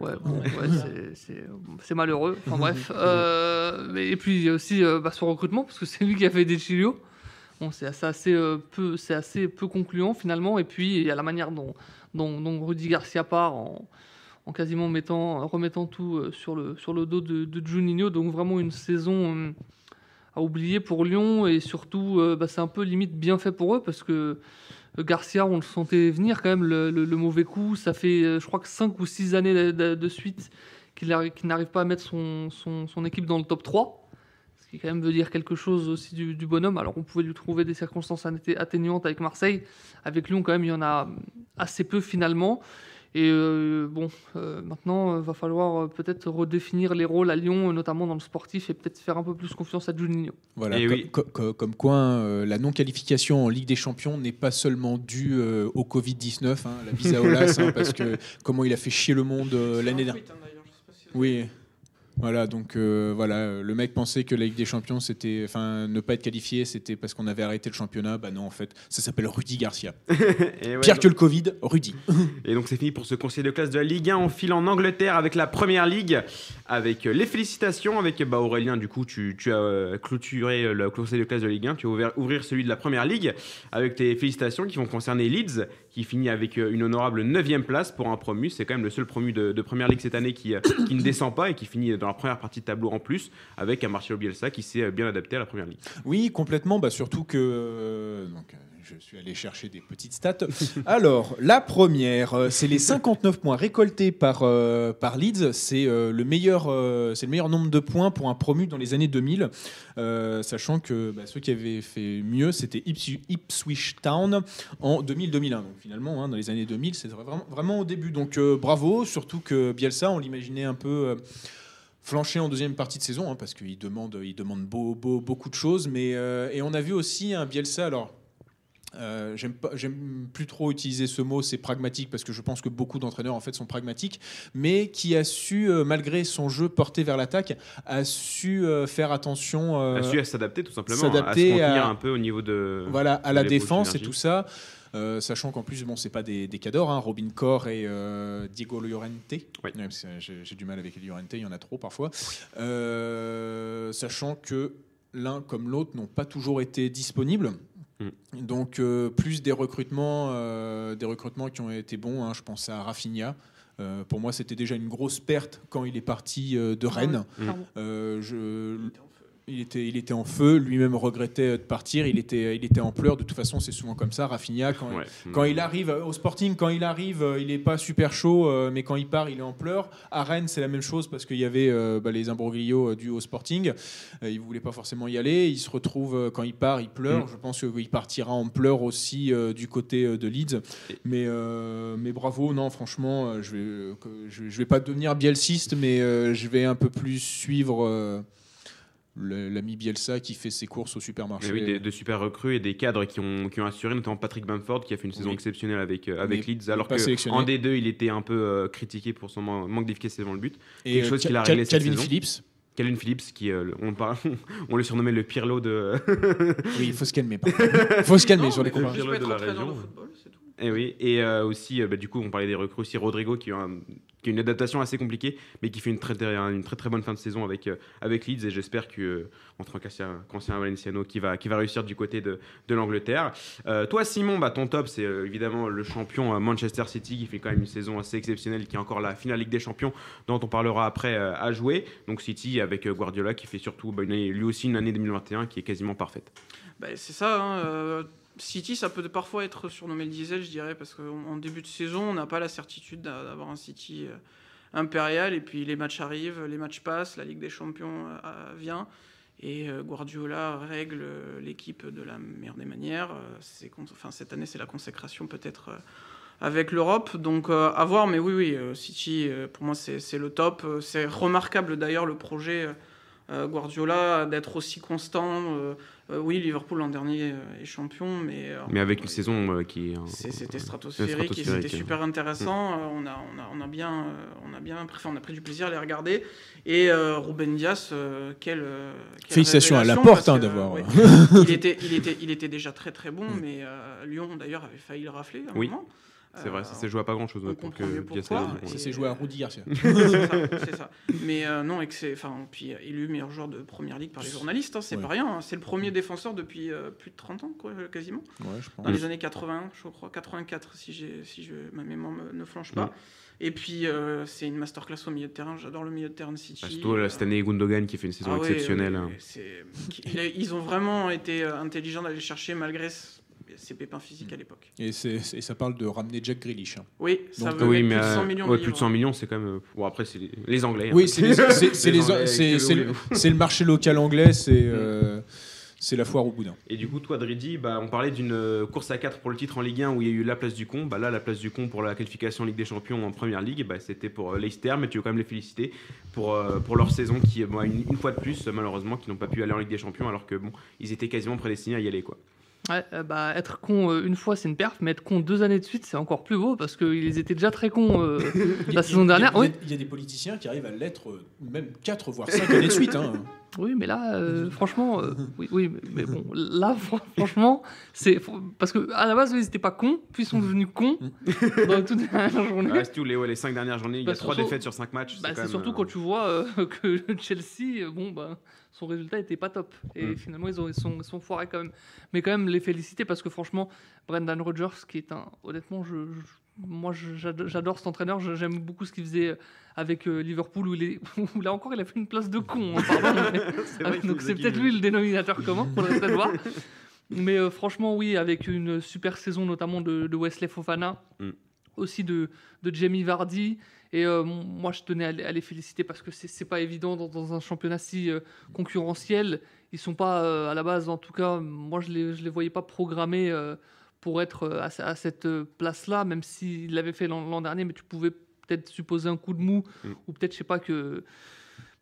Ouais, bon, ouais, c'est, malheureux. Enfin bref. Euh, et puis il y a aussi euh, bah, son recrutement, parce que c'est lui qui a fait des Chilio. Bon, c'est assez, assez, euh, peu, c'est assez peu concluant finalement. Et puis il y a la manière dont, dont, dont Rudy Garcia part en, en quasiment mettant, remettant tout sur, le, sur le dos de, de Juninho. Donc vraiment une saison euh, à oublier pour Lyon. Et surtout, euh, bah, c'est un peu limite bien fait pour eux parce que Garcia, on le sentait venir quand même, le, mauvais coup. Ça fait, euh, je crois que 5 ou 6 années de, suite qu'il arri- qu'il n'arrive pas à mettre son, équipe dans le top 3. Ce qui quand même veut dire quelque chose aussi du, du bonhomme. Alors on pouvait lui trouver des circonstances atté- atténuantes avec Marseille. Avec Lyon, quand même, il y en a assez peu finalement. Et euh, bon, euh, maintenant, il va falloir euh, peut-être redéfinir les rôles à Lyon, euh, notamment dans le sportif, et peut-être faire un peu plus confiance à Juninho. Voilà, Et co- oui. co- co- comme quoi euh, la non-qualification en Ligue des Champions n'est pas seulement due euh, au Covid-19, hein, la visa Olas, hein, parce que comment il a fait chier le monde euh, l'année dernière. Oui. Voilà, donc euh, voilà, le mec pensait que la Ligue des Champions, c'était, enfin, ne pas être qualifié, c'était parce qu'on avait arrêté le championnat. Bah non, en fait, ça s'appelle Rudy Garcia. Et ouais, Pire donc- que le Covid, Rudy. Et donc c'est fini pour ce conseil de classe de la Ligue 1. On file en Angleterre avec la première ligue, avec les félicitations. Avec bah, Aurélien, du coup, tu, tu as euh, clôturé le conseil de classe de la Ligue 1. Tu vas ouvrir, ouvrir celui de la première ligue avec tes félicitations qui vont concerner Leeds, qui finit avec euh, une honorable 9 place pour un promu. C'est quand même le seul promu de, de première ligue cette année qui, qui ne descend pas et qui finit dans la première partie de tableau en plus, avec un Marcelo Bielsa qui s'est euh, bien adapté à la première ligue. Oui, complètement. Bah, surtout que euh, donc, euh, je suis allé chercher des petites stats. Alors, la première, c'est les 59 points récoltés par, euh, par Leeds. C'est euh, le, meilleur, euh, c'est le meilleur nombre de points pour un promu dans les années 2000. euh, sachant que bah, ceux qui avaient fait mieux, c'était Ips- Ipswich Town en 2000-2001. Donc finalement, hein, dans les années 2000, c'est vraiment, vraiment au début. Donc bravo, surtout que Bielsa, on l'imaginait un peu... flancher en deuxième partie de saison, hein, parce qu'il demande, il demande beau, beau- beaucoup de choses. Mais, euh, et on a vu aussi un Bielsa, alors euh, j'aime plus trop utiliser ce mot, c'est pragmatique, parce que je pense que beaucoup d'entraîneurs en fait sont pragmatiques, mais qui a su, euh, malgré son jeu porté vers l'attaque, a su euh, faire attention a su s'adapter tout simplement, s'adapter à se contenir à- un peu au niveau de... voilà, à la de défense et tout ça. Euh, sachant qu'en plus, bon, c'est pas des, des cadors, hein, Robin Corr et euh, Diego Llorente. Oui. Ouais, J'ai du mal avec Llorente, il y en a trop parfois. Euh, sachant que l'un comme l'autre n'ont pas toujours été disponibles. Mm. Donc euh, plus des recrutements, euh, des recrutements qui ont été bons. hein. je pense à Rafinha. Euh, pour moi, c'était déjà une grosse perte quand il est parti euh, de Rennes. Euh, je, il était, il était en feu, lui-même regrettait de partir, il était, il était en pleurs. De toute façon, c'est souvent comme ça. Rafinha, quand, Ouais. quand il arrive euh, au Sporting, quand il arrive, euh, il n'est pas super chaud, euh, mais quand il part, il est en pleurs. À Rennes, c'est la même chose parce qu'il y avait euh, bah, les imbroglios euh, dus au Sporting. Euh, il ne voulait pas forcément y aller. Il se retrouve, euh, quand il part, il pleure. Mm. Je pense qu'il partira en pleurs aussi euh, du côté euh, de Leeds. Mais, euh, mais bravo, non, franchement, euh, je vais, euh, je, je vais pas devenir bielsiste, mais euh, je vais un peu plus suivre. Euh, le- L'ami Bielsa qui fait ses courses au supermarché. Mais oui, des- de super recrues et des cadres qui ont, qui ont assuré, notamment Patrick Bamford qui a fait une saison Oui. exceptionnelle avec, euh, avec Mais Leeds, alors qu'en D2 il était un peu euh, critiqué pour son man- manque d'efficacité devant le but. Et quelque euh, chose qu'il a réglé cette Calvin saison. Phillips. Calvin Phillips, qui euh, on, parle- on le surnommait le Pirlo de. Oui, il faut se calmer. Il faut se calmer Non, sur les combats. Pirlo juste de la région. Et oui, et euh, aussi, euh, bah, du coup, on parlait des recrues aussi, Rodrigo qui a, une adaptation assez compliquée, mais qui fait une très, une très très bonne fin de saison avec, euh, avec Leeds, et j'espère que en tant qu'ancien Valenciano, qui va, qui va réussir du côté de, de l'Angleterre. Toi, Simon, bah, ton top, c'est évidemment le champion Manchester City, qui fait quand même une saison assez exceptionnelle, qui a encore la finale Ligue des Champions, dont on parlera après, à jouer. Donc City avec Guardiola, qui fait surtout bah, une lui aussi une année 2021 qui est quasiment parfaite. Bah, c'est ça. hein, City, ça peut parfois être surnommé le diesel, je dirais, parce qu'en début de saison, on n'a pas la certitude d'a- d'avoir un City euh, impérial. Et puis les matchs arrivent, les matchs passent, la Ligue des Champions euh, vient. Et euh, Guardiola règle l'équipe de la meilleure des manières. Cette année, c'est la consécration peut-être avec l'Europe. Donc à voir, mais oui, oui, City, pour moi, c'est le top. C'est remarquable d'ailleurs le projet. Euh, Guardiola d'être aussi constant. euh, euh, oui, Liverpool l'an dernier euh, est champion, mais, euh, Mais avec une saison euh, qui c'était stratosphérique, et stratosphérique, c'était super intéressant. Euh, on, a, on, a, on a bien, euh, on a bien pris, on a pris du plaisir à les regarder. Et euh, Ruben Dias, euh, quelle, euh, quelle Félicitations à la porte hein, d'avoir. ouais, il, était, il, était, il était déjà très très bon, Mm. mais euh, Lyon d'ailleurs avait failli le rafler. À un Oui, moment. C'est vrai, ça s'est joué à pas grand chose on pour que pourquoi. Ça s'est joué à Rudy Garcia. c'est ça. Mais euh, non, et que c'est, enfin, puis euh, élu meilleur joueur de première ligue par les journalistes, hein, c'est Ouais. pas rien. hein. C'est le premier défenseur depuis euh, plus de 30 ans, quoi, quasiment. Ouais, je pense. Dans les années 80, je crois, 84, si, j'ai, si je, ma mémoire me- ne flanche pas. Et puis, euh, c'est une masterclass au milieu de terrain. J'adore le milieu de terrain de City. Bah, surtout Euh, cette année, Gundogan qui fait une saison ah exceptionnelle. a- ils ont vraiment été intelligents d'aller chercher malgré ses pépins physiques à l'époque. Et, ça parle de ramener Jack Grealish. hein. Oui, ça Donc, veut oui, mais plus de 100 euh, millions ouais, plus de livres. 100 millions, c'est quand même. Bon, après, c'est les, les Anglais. Oui, c'est le marché local anglais. C'est euh, c'est la foire au boudin. Et du coup, toi, Dridi, bah, on parlait d'une euh, course à 4 pour le titre en Ligue 1 où il y a eu la place du con. Bah, là, la place du con pour la qualification en Ligue des Champions en Première Ligue, bah, c'était pour euh, Leicester, mais tu veux quand même les féliciter pour, euh, pour leur saison qui, bah, une, une fois de plus, malheureusement, qui n'ont pas pu aller en Ligue des Champions alors que bon, ils étaient quasiment prédestinés à y aller. Quoi. Ouais, euh, bah, être con euh, une fois, c'est une perf, mais être con deux années de suite, c'est encore plus beau parce qu'ils étaient déjà très cons euh, la saison dernière. Il y, a, Oui, il y a des politiciens qui arrivent à l'être même 4 voire 5 années de suite. hein. Oui, mais là, euh, franchement, euh, oui, oui, mais, bon, là, fr- franchement, c'est parce que à la base, ils étaient pas cons, puis ils sont devenus cons dans toute la journée. Ah, tout, les, ouais, les 5 dernières journées, il y a Bah, 3 surtout- défaites sur 5 matchs. Bah, quand c'est même, surtout euh, quand tu vois euh, que Chelsea, bon, bah, son résultat était pas top. Et Mm. finalement, ils, ont, ils, sont, ils sont foirés quand même. Mais quand même, les féliciter parce que franchement, Brendan Rodgers, qui est un. Honnêtement, je, je- moi, j'adore cet entraîneur. J'aime beaucoup ce qu'il faisait avec euh, Liverpool, où, il est, où là encore, il a fait une place de con. hein, pardon, mais- c'est vrai qu'il Donc, c'est peut-être lui le dénominateur commun, faudrait peut-être voir. Mais euh, franchement, oui, avec une super saison, notamment de, de Wesley Fofana, Mm. aussi de, de Jamie Vardy. Et euh, moi, je tenais à, les- à les féliciter parce que c'est pas évident dans, dans un championnat si euh, concurrentiel. Ils sont pas, euh, à la base, en tout cas, moi, je les, je les voyais pas programmés euh, pour être euh, à, ce- à cette euh, place-là, même s'ils l'avaient fait l'an dernier, mais tu pouvais peut-être supposer un coup de mou, Mm. ou peut-être, je sais pas, que,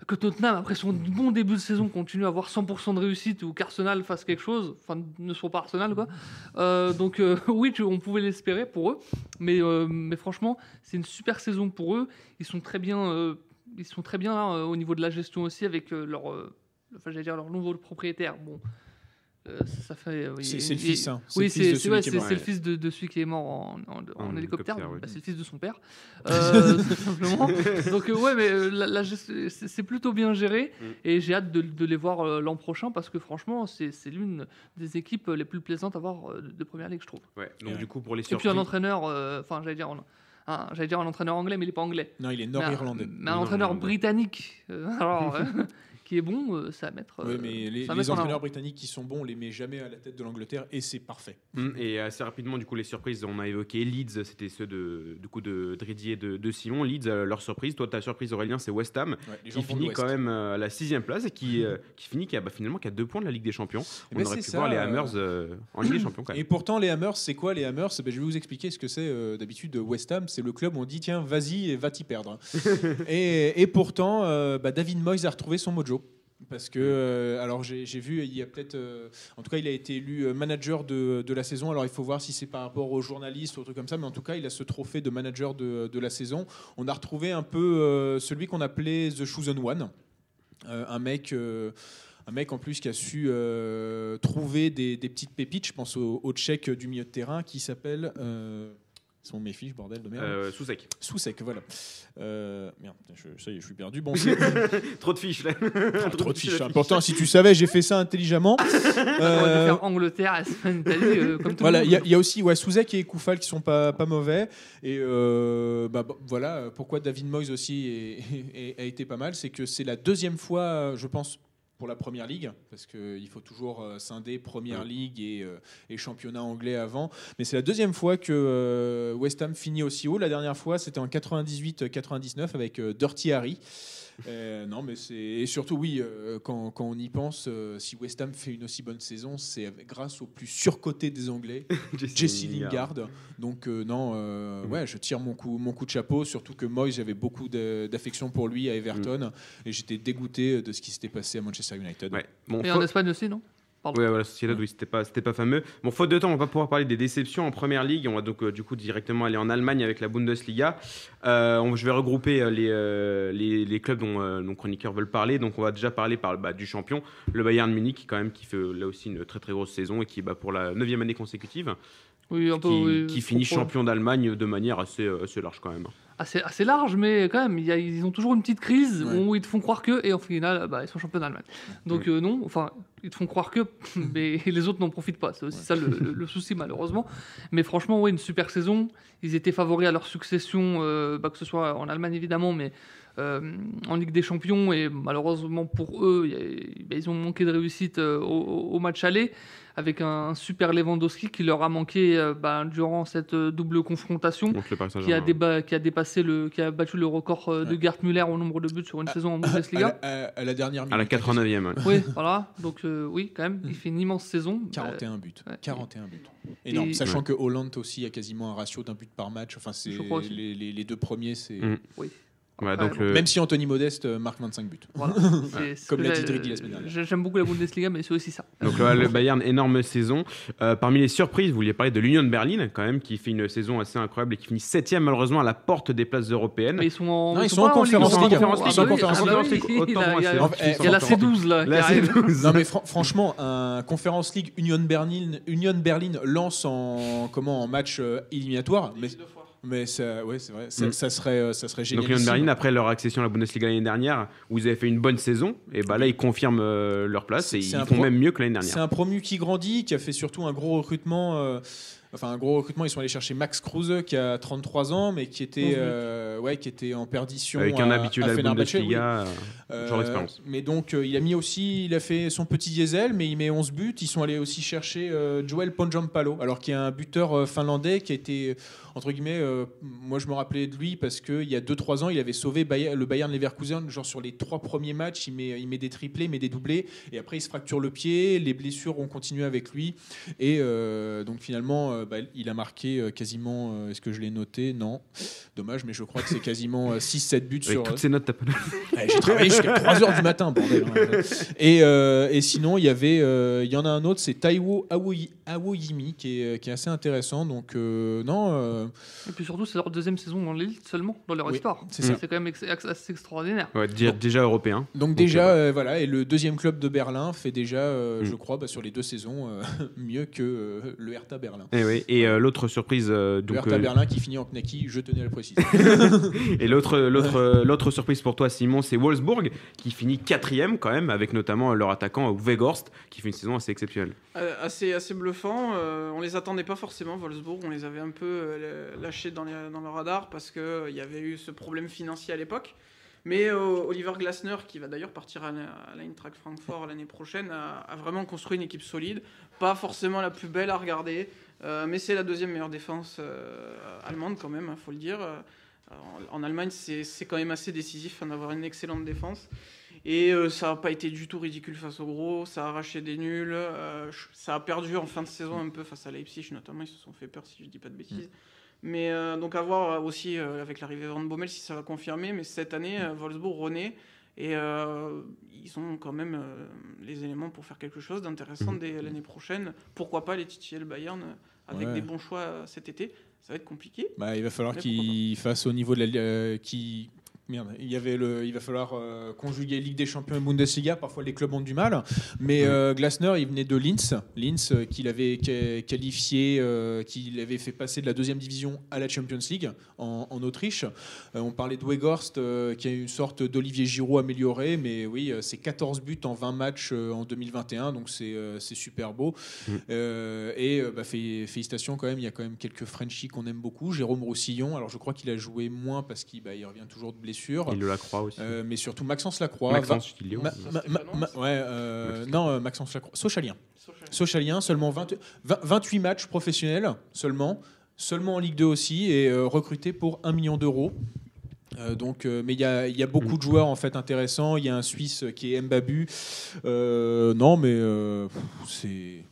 que Tottenham, après son bon début de saison, continue à avoir 100% de réussite, ou qu'Arsenal fasse quelque chose, enfin, ne soit pas Arsenal, quoi. Euh, donc, euh, oui, tu- on pouvait l'espérer pour eux, mais, euh, mais franchement, c'est une super saison pour eux. Ils sont très bien, ils sont très bien là, euh, au niveau de la gestion aussi, avec leur, enfin, j'allais dire leur nouveau propriétaire. Bon, ça, ça fait. oui, C'est c'est le il- fils. hein. oui, le fils c'est de c'est- celui ouais, qui est c'est- mort. c'est le fils de, de celui qui est mort en, en- en En hélicoptère. hélicoptère, oui. Bah, c'est le fils de son père, euh, tout simplement. Donc euh, ouais, mais euh, c'est plutôt bien géré Mm. et j'ai hâte de, de les voir euh, l'an prochain parce que franchement, c'est c'est l'une des équipes les plus plaisantes à voir euh, de, de première ligue, je trouve. Ouais, donc Ouais. du coup, pour les Et puis surprises. un entraîneur, euh, enfin j'allais dire, un, un- j'allais dire un entraîneur anglais, mais il est pas anglais. Non, il est Mais un- nord-irlandais. Mais un entraîneur britannique, euh, alors, euh, qui est bon, euh, ça va mettre. Oui, euh, mais les, ça va les mettre en entraîneurs britanniques qui sont bons, on les met jamais à la tête de l'Angleterre et c'est parfait. Hum, Et assez rapidement, du coup, les surprises, on a évoqué Leeds, c'était ceux de, du coup, de Dridi et de, de Simon. Leeds, euh, leur surprise. Toi, ta surprise, Aurélien, c'est West Ham, Ouais, qui finit quand même euh, à la sixième place et qui, euh, qui finit qui a, bah, finalement qui a deux points de la Ligue des Champions. Eh On ben, aurait c'est pu ça, voir les Hammers euh, en Ligue des Champions quand même. Et pourtant, les Hammers, c'est quoi les Hammers? Ben, Je vais vous expliquer ce que c'est euh, d'habitude. West Ham, c'est le club où on dit tiens, vas-y et va t'y perdre. et, et pourtant, euh, bah, David Moyes a retrouvé son mojo. Parce que, euh, alors j'ai vu, il y a peut-être, euh, en tout cas, il a été élu euh, manager de, de la saison. Alors il faut voir si c'est par rapport aux journalistes ou autre truc comme ça, mais en tout cas, il a ce trophée de manager de, de la saison. On a retrouvé un peu celui qu'on appelait The Chosen One, un mec. un mec en plus qui a su trouver des, petites pépites, je pense au, tchèque du milieu de terrain qui s'appelle. Sont mes fiches, bordel de merde. Euh, sous sec. Sous-sec, voilà. Euh, merde, je, ça y est, je suis perdu. Bon, c'est Trop de fiches là. Ah, trop de fiches. hein. Pourtant, si tu savais, j'ai fait ça intelligemment. On Euh, faire Angleterre, Espagne, Italie, euh, comme tout Voilà, il y, a- y aussi ouais, Souzek et Koufal qui sont pas, pas mauvais. Et euh, bah, bah, voilà, pourquoi David Moyes aussi est- est- a été pas mal, c'est que c'est la deuxième fois, je pense, pour la Première Ligue, parce qu'il faut toujours euh, scinder Première. Ligue et, euh, et championnat anglais avant. Mais c'est la deuxième fois que euh, West Ham finit aussi haut. La dernière fois, c'était en 98-99 avec Dirty Harry. Euh, non, mais c'est et surtout oui, euh, quand, quand on y pense, euh, si West Ham fait une aussi bonne saison, c'est grâce au plus surcoté des Anglais, Jesse Lingard. Donc euh, non, euh, Mhm. ouais, je tire mon coup, mon coup de chapeau, surtout que Moyes, j'avais beaucoup d'affection pour lui à Everton Mhm. et j'étais dégoûté de ce qui s'était passé à Manchester United. Ouais. Bon, Et en Espagne aussi, non? Pardon. Ouais, voilà, Sociedad, oui, c'était pas, c'était pas fameux. Bon, faute de temps, on va pas pouvoir parler des déceptions en première ligue. On va donc euh, du coup directement aller en Allemagne avec la Bundesliga. Euh, on- je vais regrouper euh, les, euh, les, les clubs dont nos chroniqueurs veulent parler. Donc, on va déjà parler par, bah, du champion, le Bayern Munich, quand même, qui fait là aussi une très très grosse saison et qui, bah, pour la neuvième année consécutive, Oui, un peu. qui, oui, qui finit champion d'Allemagne de manière assez, assez large quand même. Assez, assez large, mais quand même, il y a- ils ont toujours une petite crise Ouais. où ils te font croire que, et en final, bah, ils sont champions d'Allemagne. Donc euh, non, enfin, ils te font croire que, mais les autres n'en profitent pas. C'est aussi ça le, le- le souci, malheureusement. Mais franchement, oui, une super saison. Ils étaient favoris à leur succession, euh, bah, que ce soit en Allemagne évidemment, mais en Ligue des Champions. Et malheureusement pour eux, il y a- bah, ils ont manqué de réussite euh, au, au match aller avec un, super Lewandowski qui leur a manqué euh, bah, durant cette euh, double confrontation qui a, Saint-Germain. déba- qui a dépassé le, qui a battu le record euh, de. Gerd Müller au nombre de buts sur une Ah, saison en À, Bundesliga. la- à- à la dernière À la minute. 89e. ouais. Oui, voilà. Donc, euh, euh, oui, quand même, il Mm. fait une immense saison. 41 buts. ouais. 41 buts. Énorme. Et- Sachant que Hollande aussi a quasiment un ratio d'un but par match. Enfin, c'est Je crois aussi. les, les- les deux premiers, c'est. Mm. Oui. Donc le- Même si Anthony Modeste euh, marque 25 buts. Voilà. Comme l'a dit Driggy la semaine dernière. j'ai- J'aime beaucoup la Bundesliga, mais c'est aussi ça. Donc le, le Bayern, énorme saison. Euh, parmi les surprises, vous vouliez parler de l'Union de Berlin, quand même, qui fait une saison assez incroyable et qui finit septième malheureusement à la porte des places européennes. Mais ils sont en, Non, ils sont en pas Conférence Ligue, League. ils sont en Ils sont en Ah bah Conférence ah bah League. il y a- la Ils sont C12 là. qui Là, c'est arrive. 12. Non mais fran- franchement, un Conference League Union Berlin, Union Berlin lance en comment en match euh, éliminatoire, mais mais ça, ouais c'est vrai, ça, Mm. ça serait euh, ça serait génial. Donc Lyon Berlin, après leur accession à la Bundesliga l'année dernière, où ils avaient fait une bonne saison, et bah là ils confirment euh, leur place et C'est ils font pro- même mieux que l'année C'est dernière. un promu qui grandit, qui a fait surtout un gros recrutement. euh, Enfin, un gros recrutement, ils sont allés chercher Max Kruse qui a 33 ans, mais qui était, 11 buts. euh, ouais, qui était en perdition. Avec un à- habitué à oui. Bundesliga, Euh, genre d'expérience. Mais donc, euh, il a mis aussi, il a fait son petit diesel, mais il met 11 buts. Ils sont allés aussi chercher euh, Joel Ponjampalo, alors qu'il y a un buteur euh, finlandais qui a été, entre guillemets, euh, moi je me rappelais de lui parce qu'il y a 2-3 ans, il avait sauvé Bayer- le Bayern Leverkusen, genre sur les trois premiers matchs, il met, il met des triplés, il met des doublés, et après il se fracture le pied, les blessures ont continué avec lui, et euh, donc finalement, euh, bah, il a marqué quasiment, est-ce que je l'ai noté? Non. Dommage, mais je crois que c'est quasiment 6-7 buts Avec sur. toutes ces notes, t'as pas- Ouais, J'ai travaillé jusqu'à 3h du matin, bordel. hein. Et, et sinon, il y avait, il y en a un autre, c'est Taiwo Awoyi- Awoyimi, qui est, qui est assez intéressant. Donc, non, Et puis surtout, c'est leur deuxième saison dans l'élite seulement, dans leur Oui, histoire. c'est quand même ex- ex- assez extraordinaire. Ouais, déjà, déjà européen. donc déjà, ouais. euh, voilà. Et le deuxième club de Berlin fait déjà, euh, Mm. je crois, bah, sur les deux saisons, euh, mieux que euh, le Hertha Berlin. Et, oui. et euh, l'autre surprise, euh, Le donc, Hertha euh, Berlin qui finit en Knacky, je tenais à le préciser. et l'autre, l'autre, euh, l'autre surprise pour toi, Simon, c'est Wolfsburg qui finit quatrième quand même, avec notamment leur attaquant euh, Weghorst qui fait une saison assez exceptionnelle. Euh, assez, assez bluffant. Euh, on les attendait pas forcément, Wolfsburg. On les avait un peu euh, lâchés dans, le radar parce qu'il y avait eu ce problème financier à l'époque. Mais euh, Oliver Glasner, qui va d'ailleurs partir à, l'Eintracht Francfort l'année prochaine, a, vraiment construit une équipe solide. Pas forcément la plus belle à regarder, euh, mais c'est la deuxième meilleure défense euh, allemande quand même, il faut le dire. Euh, En, Allemagne, c'est quand même assez décisif hein, d'avoir une excellente défense. Et euh, ça n'a pas été du tout ridicule face au gros, ça a arraché des nuls, euh, ça a perdu en fin de saison un peu face à Leipzig notamment, ils se sont fait peur si je dis pas de bêtises. Mais euh, donc à voir euh, aussi euh, avec l'arrivée de Van Bommel si ça va confirmer, mais cette année euh, Wolfsburg renaît et ils ont quand même les éléments pour faire quelque chose d'intéressant dès l'année prochaine. Pourquoi pas les titiller le Bayern avec Ouais. des bons choix cet été Ça va être compliqué. Bah, il va falloir Mais qu'il fasse au niveau de la qui Merde, il, y avait le, il va falloir euh, conjuguer Ligue des Champions et Bundesliga. Parfois, les clubs ont du mal. Mais euh, Glasner, il venait de Linz. Linz, euh, qu'il avait qua- qualifié, euh, qu'il avait fait passer de la deuxième division à la Champions League en, en Autriche. Euh, on parlait de Weghorst, qui a une sorte d'Olivier Giroud amélioré. Mais oui, c'est 14 buts en 20 matchs en 2021. Donc, c'est super beau. Mm. Et bah, fé- félicitations quand même. Il y a quand même quelques Frenchies qu'on aime beaucoup. Jérôme Roussillon. Alors, je crois qu'il a joué moins parce qu'il bah, il revient toujours de blessure. Il le la croit aussi. Euh, mais surtout Maxence Lacroix. Maxence, dis Lyon. Ma- ouais, euh, non, euh, Maxence Lacroix. Sochalien. Sochal. Sochalien, seulement 20 20 28 matchs professionnels, seulement. Seulement en Ligue 2 aussi, et euh, recruté pour 1 million d'euros. Euh, donc, euh, mais il y a, il y a beaucoup de joueurs en fait intéressants. Il y a un Suisse qui est Mbabu. Euh, non, mais euh, c'est.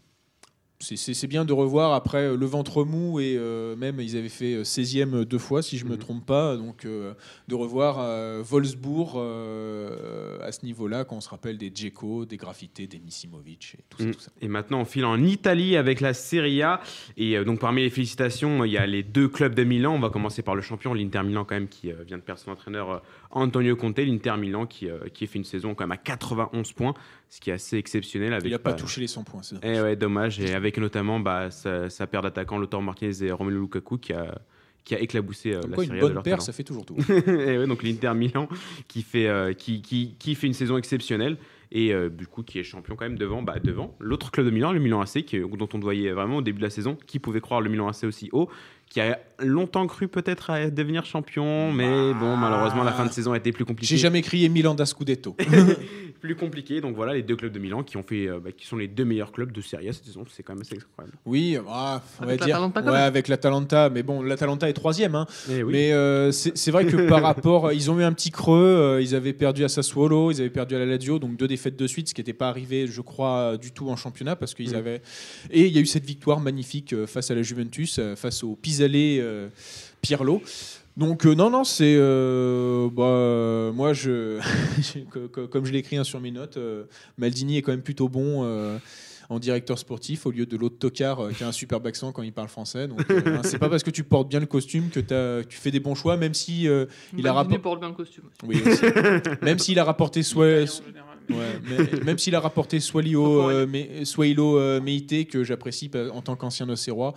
C'est- bien de revoir après euh, le ventre mou et euh, même ils avaient fait euh, 16e deux fois si je me Mhm. trompe pas donc euh, de revoir euh, Wolfsburg euh, à ce niveau-là quand on se rappelle des Dzeko, des Graffité, des Misimovic et tout ça. Mm. tout ça. Et maintenant, on file en Italie avec la Serie A. Et euh, donc, parmi les félicitations, il y a les deux clubs de Milan. On va commencer par le champion, l'Inter Milan, quand même, qui euh, vient de perdre son entraîneur euh, Antonio Conte. L'Inter Milan qui, euh, qui a fait une saison quand même à 91 points, ce qui est assez exceptionnel. Avec, Il n'a pas bah, touché les 100 points. c'est Eh ouais, dommage. Et avec notamment bah, sa, sa paire d'attaquants, Lautaro Martinez et Romelu Lukaku, qui a, qui a éclaboussé euh, la quoi, une A de bonne leur paire, talent. ça fait toujours tout. Et ouais, donc l'Inter Milan qui fait, euh, qui, qui, qui fait une saison exceptionnelle et euh, du coup qui est champion quand même devant, bah, devant l'autre club de Milan, le Milan AC, qui, dont on voyait vraiment au début de la saison, qui pouvait croire le Milan AC aussi haut, qui a longtemps cru peut-être à devenir champion, mais bon malheureusement la fin de saison a été plus compliquée. J'ai jamais crié Milan da Scudetto. plus compliqué. Donc voilà, les deux clubs de Milan qui ont fait, euh, bah, qui sont les deux meilleurs clubs de Serie A cette saison. C'est quand même assez incroyable. Oui, ah, on Avec va dire. Ouais, même. avec l'Atalanta. Mais bon, l'Atalanta est troisième. Hein. Eh oui. Mais euh, c'est vrai que par rapport, ils ont eu un petit creux. euh, ils avaient perdu à Sassuolo, ils avaient perdu à la Lazio, donc deux défaites de suite, ce qui n'était pas arrivé, je crois, du tout en championnat, parce qu'ils Mm. avaient. Et il y a eu cette victoire magnifique euh, face à la Juventus, euh, face au Pisalé euh, Pirlo. Donc euh, non, non, c'est euh, bah, euh, moi je, co- co- comme je l'ai écrit hein, sur mes notes, euh, Maldini est quand même plutôt bon. euh, en directeur sportif au lieu de l'autre tocard euh, qui a un superbe accent quand il parle français. Donc, euh, hein, c'est pas parce que tu portes bien le costume que t'as- tu fais des bons choix, même si euh, il a Maldini rapport- porte bien le costume. aussi. oui, aussi. même s'il a rapporté soit, ouais, mais- même s'il a rapporté soit Lio, euh, mais- euh, Meite que j'apprécie pa- en tant qu'ancien Océrois.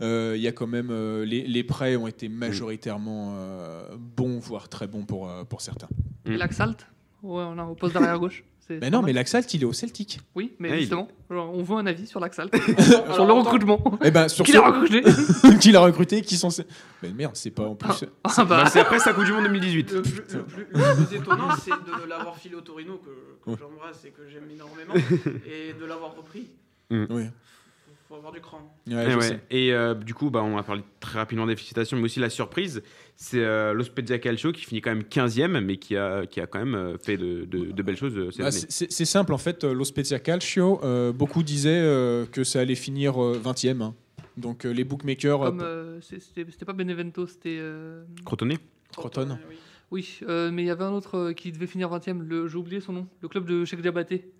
euh, Il y a quand même euh, les, les prêts ont été majoritairement euh, bons, voire très bons pour, euh, pour certains. Mm. Et Laxalt Ouais, on a au poste d'arrière gauche. Mais non, mais Laxalt, il est au Celtic. Oui, mais Ah, il- justement, genre, on veut un avis sur Laxalt. Sur le recrutement. Eh ben, sur Qui ce- l'a recruté qui l'a recruté, qui sont. Mais merde, c'est pas en plus. Ah Bah, bah, c'est après sa Coupe du Monde 2018. Le plus, le plus- le plus étonnant, c'est de l'avoir filé au Torino, que, j'embrasse et que j'aime énormément, et de l'avoir repris. Oui. Faut, avoir du cran. Ouais, Eh ouais. Et euh, du coup, bah, on a parlé très rapidement des félicitations, mais aussi la surprise, c'est euh, l'Ospezia Calcio qui finit quand même 15e, mais qui a, qui a quand même euh, fait de, de- de belles choses euh, cette Bah, année. c'est- simple en fait, euh, Lo Spezia Calcio, euh, beaucoup disaient euh, que ça allait finir euh, 20e. hein. Donc euh, les bookmakers. c'était c'était pas Benevento, c'était. euh, Crotone Croton. Ouais, oui. Oui, euh, mais il y avait un autre euh, qui devait finir 20ème, le... j'ai oublié son nom, le club de Cheikh Diabaté.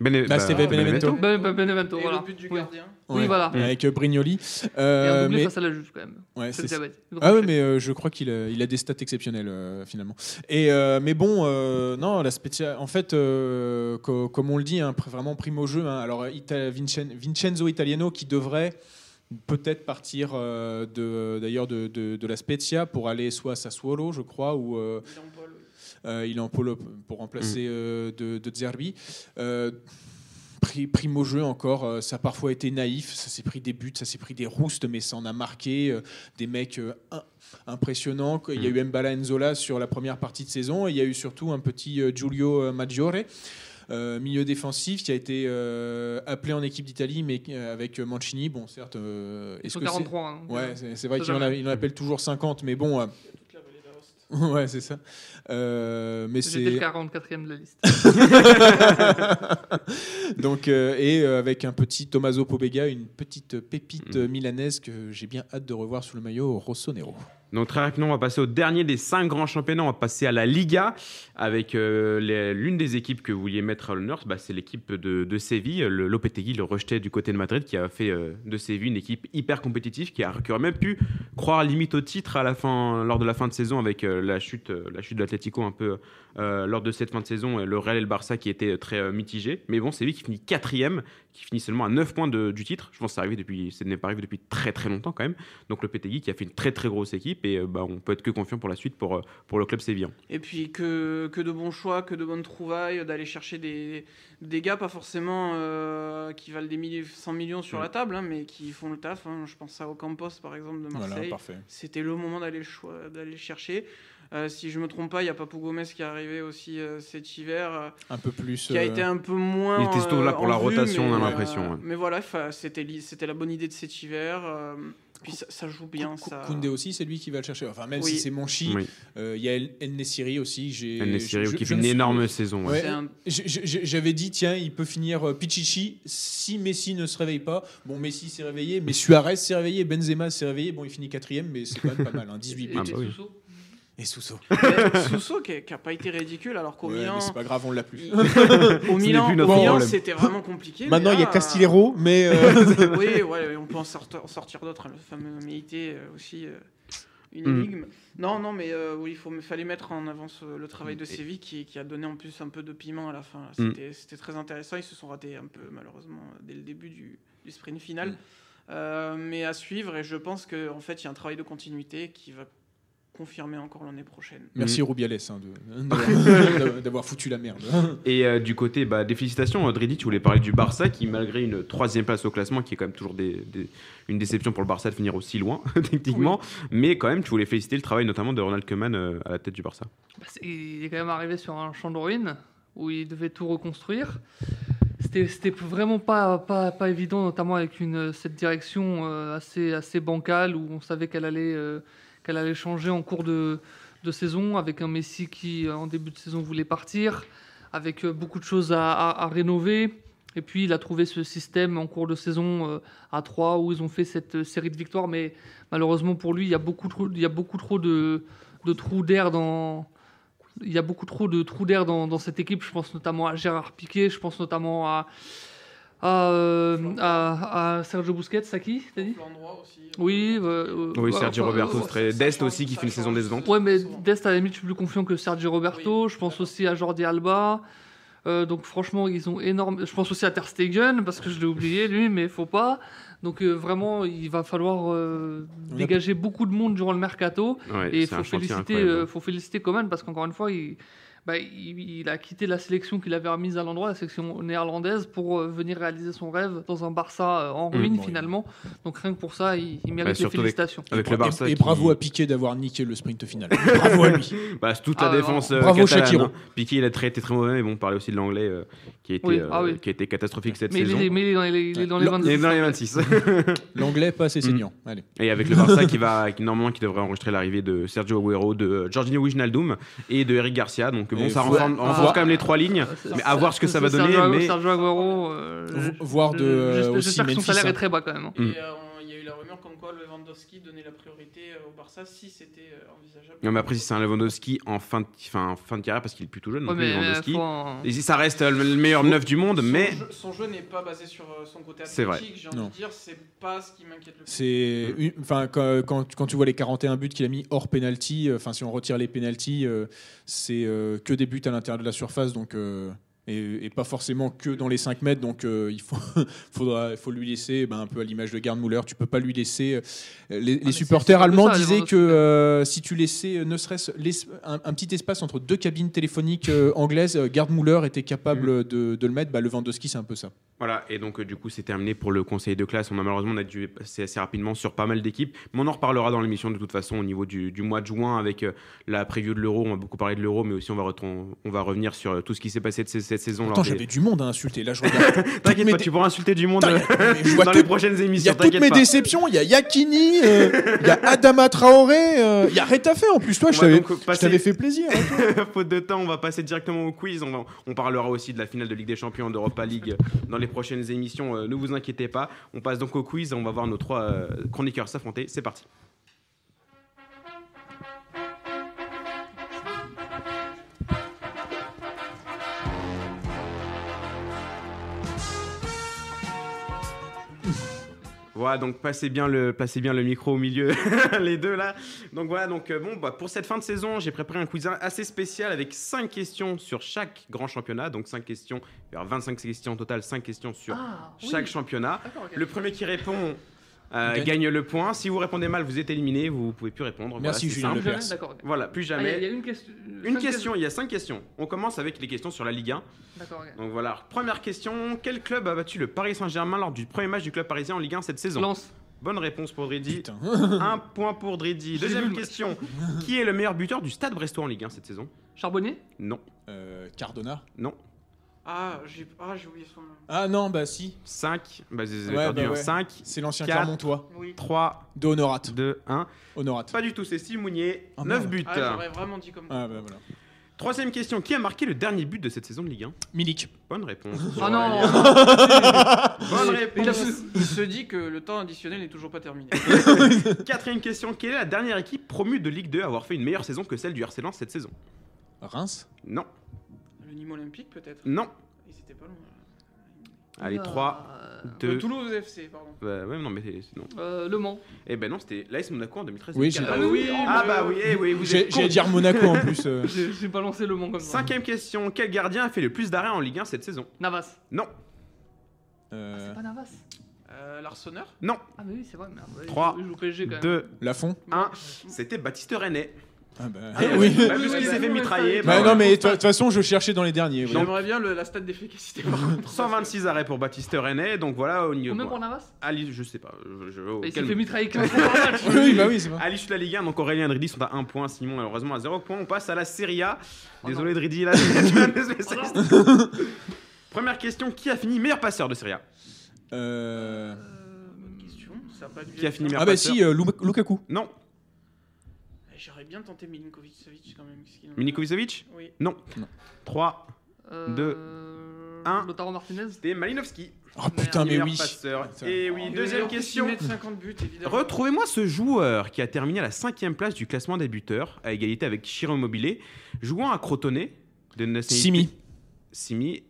Bene- Bah, c'était Benevento. Ben- ben- Benevento, Et voilà. le but du Oui. gardien. Oui, voilà. Avec euh, Brignoli. Et Euh, un doublé mais- face à la juge quand même. ouais, c'est-. Ah ouais, mais euh, je crois qu'il a, il a des stats exceptionnelles euh, finalement. Et euh, mais bon, euh, non, la spécia- En fait, euh, co- comme on le dit, hein, vraiment primo jeu. hein. alors Ita- Vincen- Vincenzo Italiano qui devrait peut-être partir euh, de d'ailleurs de, de- de la Spezia pour aller soit à Sassuolo, je crois, ou euh, Il est en pôle, oui. euh, il est en polo pour remplacer euh, de, de Zerbi. Euh, pri- primo jeu encore, ça a parfois été naïf, ça s'est pris des buts, ça s'est pris des roustes, mais ça en a marqué des mecs impressionnants. Il y a eu Mbala Enzola sur la première partie de saison, et il y a eu surtout un petit Giulio Maggiore. euh, milieu défensif qui a été euh, appelé en équipe d'Italie, mais euh, avec Mancini. Bon, certes, est-ce que c'est 43. hein, Ouais, c'est vrai qu'il en appelle toujours 50, mais bon, euh, Toute la vallée d'Aoste. ouais, c'est ça. Euh, mais J'étais le c'est 44e de la liste. donc euh, et euh, avec un petit Tommaso Pobega, une petite pépite Mm. milanaise que j'ai bien hâte de revoir sous le maillot Rossonero. Donc très rapidement, on va passer au dernier des cinq grands championnats. On va passer à la Liga avec euh, l'une des équipes que vous vouliez mettre à l'honneur. Bah, c'est l'équipe de, Séville, le Lopetegui, le rejeté du côté de Madrid, qui a fait euh, de Séville une équipe hyper compétitive, qui, a, qui même pu croire limite au titre à la fin, lors de la fin de saison avec euh, la chute de l'Atlético un peu euh, lors de cette fin de saison, et le Real et le Barça qui étaient très euh, mitigés. Mais bon, Séville qui finit quatrième, qui finit seulement à 9 points de- du titre. Je pense que ça arrivé depuis, ça n'est pas arrivé depuis très très longtemps quand même. Donc le Lopetegui qui a fait une très très grosse équipe et euh, bah, on peut être que confiant pour la suite pour, euh, pour le club sévillan. Et puis que, que de bons choix, que de bonnes trouvailles, d'aller chercher des, des gars pas forcément euh, qui valent des milliers, 100 millions sur la table, hein, mais qui font le taf. hein. Je pense à Ocampos par exemple de Voilà, Marseille. parfait. C'était le moment d'aller d'aller le chercher. Euh, si je me trompe pas, il y a Papou Gomez qui est arrivé aussi euh, cet hiver, euh, Un peu plus. qui a euh, été un peu moins. Il était surtout là pour la vue, rotation, on a l'impression, ouais. Mais voilà, enfin, c'était la bonne idée de cet hiver. euh, puis ça, ça joue bien. Ça... Koundé aussi, c'est lui qui va le chercher. Enfin, même Oui. si c'est mon chi, Oui. euh, il y a El, El Nessiri aussi. El Nessiri, qui fait une énorme saison. ouais. Un- J'avais dit, tiens, il peut finir euh, Pichichi si Messi ne se réveille pas. Bon, Messi s'est réveillé, mais Suarez s'est réveillé, Benzema s'est réveillé. Bon, il finit quatrième, mais c'est quand même pas mal. Hein, 18 Et buts. Ah bah oui. Et Sousso. Sousso qui n'a pas été ridicule alors qu'au Ouais, Milan. mais c'est pas grave, on l'a plus. au Milan, Milan, c'était vraiment compliqué. Maintenant, il y a Castillero, mais. euh, oui, ouais, on peut en sortir, en sortir d'autres. Le fameux Meïté euh, aussi, euh, une Mm. énigme. Non, non, mais euh, oui, il fallait mettre en avant ce- le travail de Séville qui, qui a donné en plus un peu de piment à la fin. Mm. C'était très intéressant. Ils se sont ratés un peu, malheureusement, dès le début du, du sprint final. Mm. Euh, mais à suivre, et je pense qu'en en fait, il y a un travail de continuité qui va confirmer encore l'année prochaine. Merci Rubiales hein, de- d'avoir foutu la merde. Et euh, du côté bah, des félicitations, Dridi, tu voulais parler du Barça qui, malgré une troisième place au classement, qui est quand même toujours des- des- une déception pour le Barça de finir aussi loin, techniquement, mais quand même, tu voulais féliciter le travail notamment de Ronald Koeman euh, à la tête du Barça. Bah, il est quand même arrivé sur un champ de ruines. où il devait tout reconstruire. C'était c'était vraiment pas, pas, pas évident, notamment avec une, cette direction euh, assez, assez bancale où on savait qu'elle allait, euh, qu'elle allait changer en cours de, saison, avec un Messi qui, euh, en début de saison, voulait partir, avec euh, beaucoup de choses à, rénover. Et puis, il a trouvé ce système en cours de saison euh, à 3 où ils ont fait cette série de victoires. Mais malheureusement pour lui, il y a beaucoup trop, il y a beaucoup trop de, de trous d'air dans. Il y a beaucoup trop de trous d'air dans, dans cette équipe. Je pense notamment à Gérard Piquet, je pense notamment à, à, euh, à- à Sergio Busquets, à qui t'as dit? Aussi. Oui, euh, euh, Oui, ouais, Sergio enfin, Roberto, euh, très- Dest aussi qui fait une saison décevante. Ouais, mais. Dest, à la limite, je suis plus confiant que Sergio Roberto. Oui, je pense aussi à Jordi Alba. Euh, donc, franchement, ils ont énorme. Je pense aussi à Ter Stegen, parce que je l'ai oublié, lui, mais faut pas. Donc, euh, vraiment, il va falloir euh, dégager beaucoup de monde durant le mercato. Ouais, Et faut féliciter, incroyable. euh, faut féliciter Coman, parce qu'encore une fois, il. Bah, il, il a quitté la sélection qu'il avait remise à l'endroit, la sélection néerlandaise, pour euh, venir réaliser son rêve dans un Barça euh, en Mm. ruine Bon, finalement. Donc rien que pour ça, il, il mérite les avec- félicitations. Avec Et- le Barça. Et, et qui- bravo à Piqué d'avoir niqué le sprint final. bravo à lui. Bah, toute la Ah ouais, défense euh, Bravo, catalane, hein. Piqué, il a très, été très mauvais, mais bon, on parlait aussi de l'anglais euh, qui, a été, Oui, euh, ah oui. qui a été catastrophique cette Mais saison. mais il est dans les, les Le- 22. Il est dans les 26. L'anglais pas assez saignant. Allez. Et avec le Barça qui va, qui normalement qui devrait enregistrer l'arrivée de Sergio Agüero, de Jorginho Wijnaldum et de Eric Garcia. Donc bon, Et ça faut- renforce, renforce quand même les trois lignes. C'est- Mais à voir ce que ça va donner, Sergio, mais- Sergio Agüero, euh, Vo- je- voir de, je- euh, j'espère- aussi que son Memphis, salaire hein. est très bas quand même. hein. Mm. Et euh, Lewandowski donnait la priorité euh, au Barça si c'était euh, envisageable. Non, mais après, si c'est un Lewandowski en fin de, fin, de carrière, parce qu'il est plus tout jeune, Ouais, mais, Lewandowski. faut un- Et si ça reste euh, le meilleur neuf du monde, Son mais jeu- son jeu n'est pas basé sur euh, son côté C'est vrai. athlétique, j'ai envie Non. de dire, c'est pas ce qui m'inquiète le plus. C'est une- enfin quand, quand, quand tu vois les 41 buts qu'il a mis hors penalty, euh, enfin si on retire les penalties, euh, c'est euh, que des buts à l'intérieur de la surface donc euh, et, et pas forcément que dans les 5 mètres donc euh, il faut faudra faut lui laisser ben, un peu à l'image de Gerd tu peux pas lui laisser euh, les, les mais supporters allemands ça, disaient que euh, si tu laissais ne serait-ce un, un petit espace entre deux cabines téléphoniques euh, anglaises, Gerd était capable de, de le mettre, bah, Lewandowski c'est un peu ça. Voilà, et donc euh, du coup c'est terminé pour le conseil de classe. On a malheureusement on a dû passer assez rapidement sur pas mal d'équipes, mais on en reparlera dans l'émission de toute façon au niveau du, du mois de juin avec euh, la preview de l'Euro. On va beaucoup parler de l'Euro, mais aussi on va, on va revenir sur euh, tout ce qui s'est passé de ces- cette saison. Attends, des- j'avais du monde à insulter. Là, je regarde. T'inquiète pas, tu pourras insulter du monde je vois dans les prochaines Il y a émissions. toutes mes pas. déceptions. Il y a Yakini, il y a Adama Traoré, il y a Retafe en plus. Toi, je va t'avais passer- fait plaisir. hein. Faute de temps, on va passer directement au quiz. On, va- on parlera aussi de la finale de Ligue des Champions d'Europa League dans les prochaines émissions. Euh, ne vous inquiétez pas. On passe donc au quiz. On va voir nos trois euh, chroniqueurs s'affronter. C'est parti. Voilà, donc passez bien le, placez bien le micro au milieu, les deux là. Donc voilà, donc euh, bon, bah, pour cette fin de saison, j'ai préparé un quiz assez spécial avec 5 questions sur chaque grand championnat. Donc 5 questions, il y aura 25 questions au total, 5 questions sur Ah, oui. chaque championnat. Le premier qui répond euh, Gagne. gagne le point. Si vous répondez mal, vous êtes éliminé, vous pouvez plus répondre. Merci, Voilà, Julien simple. Plus jamais. D'accord. Voilà, plus Ah, Il y, a- jamais. il y a une question. Une cinq question, il y a 5 questions. On commence avec les questions sur la Ligue 1. D'accord. Donc voilà, première question. Quel club a battu le Paris Saint-Germain lors du premier match du club parisien en Ligue 1 cette saison? Lance. Bonne réponse pour Dridi. Putain. Un point pour Dridi. Deuxième question. Qui est le meilleur buteur du Stade Brestois en Ligue 1 cette saison? Charbonnier? Non, Euh, Cardona? non. Ah, j'ai ah, j'ai oublié son nom. Ah non, bah si. 5. Bah, j'ai Ouais, perdu bah un. ouais. 5, C'est l'ancien. Clermontois. Oui. 3, De Honorat. 2, 1. Honorat. Pas du tout, c'est Steve Mounier. Ah, 9 merde. buts. Ah, j'aurais vraiment dit comme Ah bah voilà. Troisième question. Qui a marqué le dernier but de cette saison de Ligue 1 Milik. Bonne réponse. Oh non Bonne Il, réponse. se- il se dit que le temps additionnel n'est toujours pas terminé. Quatrième question. Quelle est la dernière équipe promue de Ligue 2 à avoir fait une meilleure saison que celle du RC Lens cette saison? Reims? Non, Nîmes Olympique, peut-être non. Ils étaient pas loin. Allez, Euh, 3, Le 2. Toulouse FC, pardon. Bah, ouais, non, mais c'est- non. euh, Le Mans. Eh ben non, c'était l'AS Monaco en 2013. Oui, 2014. j'ai- Ah oui, Ah mais- bah oui, eh oui, vous J'ai- êtes J'allais dire Monaco en plus. euh. J'ai j'ai pas lancé Le Mans comme ça. Cinquième question. Quel gardien a fait le plus d'arrêts en Ligue 1 cette saison? Navas. Non, Euh, C'est pas Navas Euh, L'Arseneur non. Ah, mais oui, c'est vrai, merde. Ouais, il Trois, joue- Il joue PSG quand même. 2, Lafont. 1. C'était Baptiste René. Ah bah, Eh oui. Bah, puisqu'il s'est fait mitrailler. Bah, bah, non, mais de toute façon, je cherchais dans les derniers. oui. J'aimerais bien le- la stat d'efficacité par contre. 126 arrêts pour Baptiste René, donc voilà au niveau. Combien pour Navas Ali, je sais pas. je- je- au- Il s'est fait mitrailler 15 fois par match. Oui, bah oui, c'est. À l'issue de la Ligue 1, donc Aurélien et Dridi sont à 1 point, Simon malheureusement à 0 point. On passe à la Serie A. Oh Désolé Dridi, là, spécialistes. Première question, qui a fini meilleur passeur de Serie A? Euh, Bonne question. Ça a pas dû Qui a fini meilleur Ah bah passeur si, euh, Luk- Lukaku. Non. J'aurais bien tenté Milinkovic-Savic quand même. qu'est-ce qu'il en a Milinkovic Oui. 3. Euh, Deux, un. Lautaro Martinez. C'était Malinowski. Oh putain, mais oui. passeur. Et oui, deuxième question. il met de 50 buts, évidemment. Retrouvez-moi ce joueur qui a terminé à la cinquième place du classement des buteurs, à égalité avec Chiro Immobilier, jouant à Crotone de Simi. Simi Si-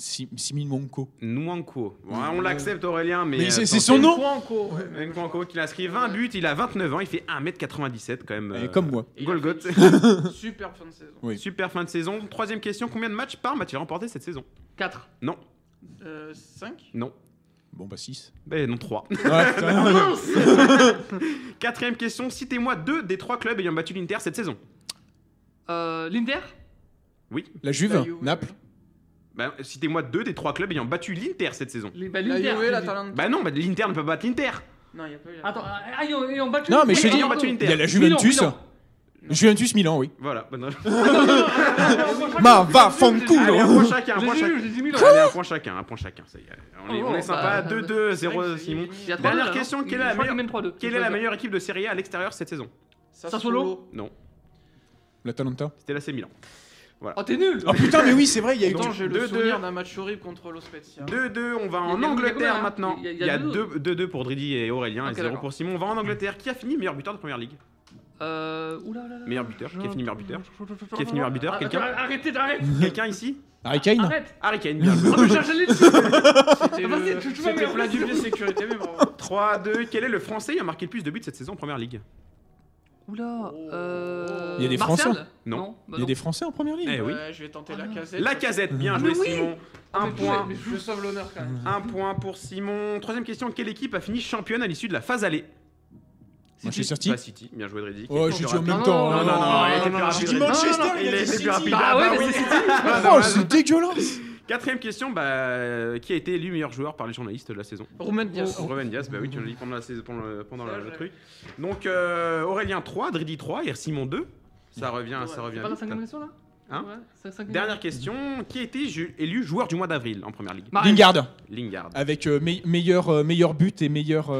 Simi Monko. Nwanko. Bon, on l'accepte Aurélien, mais. Mais c'est- euh, c'est son nom. Ouais, Nwanko qui a inscrit 20 buts, il a 29 ans, il fait 1m97 quand même. Et euh, Comme moi. Il a Golgoth. Super fin de saison. Oui. Super fin de saison. Troisième question, combien de matchs par a-t-il remporté cette saison 4. Non, Euh, 5 non. Bon bah 6. Ben non, 3. Ouais, putain. Quatrième question, citez-moi deux des trois clubs ayant battu l'Inter cette saison. Euh, L'Inter? Oui. La Juve, La Juve. Naples. Ben, citez-moi deux des trois clubs ayant battu l'Inter cette saison. Les- bah, La L'Inter. Dit. l'Atalanta. Bah non, bah, l'Inter ne peut pas battre l'Inter. Non, il n'y a pas eu. Attends, ah, ils ont, ils ont battu Non, mais je te dis, ils ont battu l'Inter. Il y a la Juventus. Milan. Juventus Milan, oui. Voilà. bonne- Ma va. Allez, un point chacun, un point chacun. Allez, un point chacun, un point chacun. Ça y est. On est, Oh, on est bah, sympa. bah, 2-2, C'est vrai 0 que c'est Simon. Dernière question, hein. quelle est la meilleure- mène 3-2. Quelle est la meilleure équipe de Serie A à l'extérieur cette saison? Sassuolo Non, L'Atalanta. c'était l'AC Milan. Oh, t'es nul Oh putain, mais oui, c'est vrai, il y a eu. Attends, j'ai deux, le souvenir d'un match horrible contre l'Ospezia. 2-2, on va en Angleterre hein maintenant. Il y a- Il y a deux. 2-2 pour Dridi et Aurélien et Ok, 0 d'accord. pour Simon. On va en Angleterre. Qui a fini meilleur buteur de première ligue? Euh. Oula, là, là. Meilleur buteur. Qui a fini meilleur buteur Qui a fini meilleur buteur Quelqu'un Arrêtez, arrête Quelqu'un ici? Harry Kane Arrête Harry Kane, bien joué. C'était plat du pied sécurité, mais bravo. 3-2. Quel est le Français qui a marqué le plus de buts cette saison en première ligue? Oula euh... Il y a des Français Français Non. bah Il y a des Français en première ligue. Eh oui. Je vais tenter la Ah, casette. La casette, bien joué oui. Simon. Un mais point. mais Je sauve l'honneur quand même. Un point pour Simon. Troisième question, quelle équipe a fini championne à l'issue de la phase aller Manchester City. Bah, City, bien joué Dredi. Oh, plus dit en même temps. Non, non, non, Oh, il était non, plus non, rapide. J'ai dit Dredi. Manchester, Il était plus rapide. Bah ouais, mais oui. c'est City. Ah, Oh, dommage. c'est dégueulasse. Quatrième question, bah, euh, qui a été élu meilleur joueur par les journalistes de la saison Romain Diaz. Ruben Diaz, bah oui, tu l'as dit pendant, la saison, pendant, le, pendant truc. Donc euh, Aurélien 3, Dridi 3 et Simon 2. Ça revient, Ouais, ça revient C'est pas la vite. cinquième question là Hein Ouais, Dernière question, qui a été élu joueur du mois d'avril en première ligue? Lingard. Lingard. Avec euh, me- meilleur, euh, meilleur but et meilleur.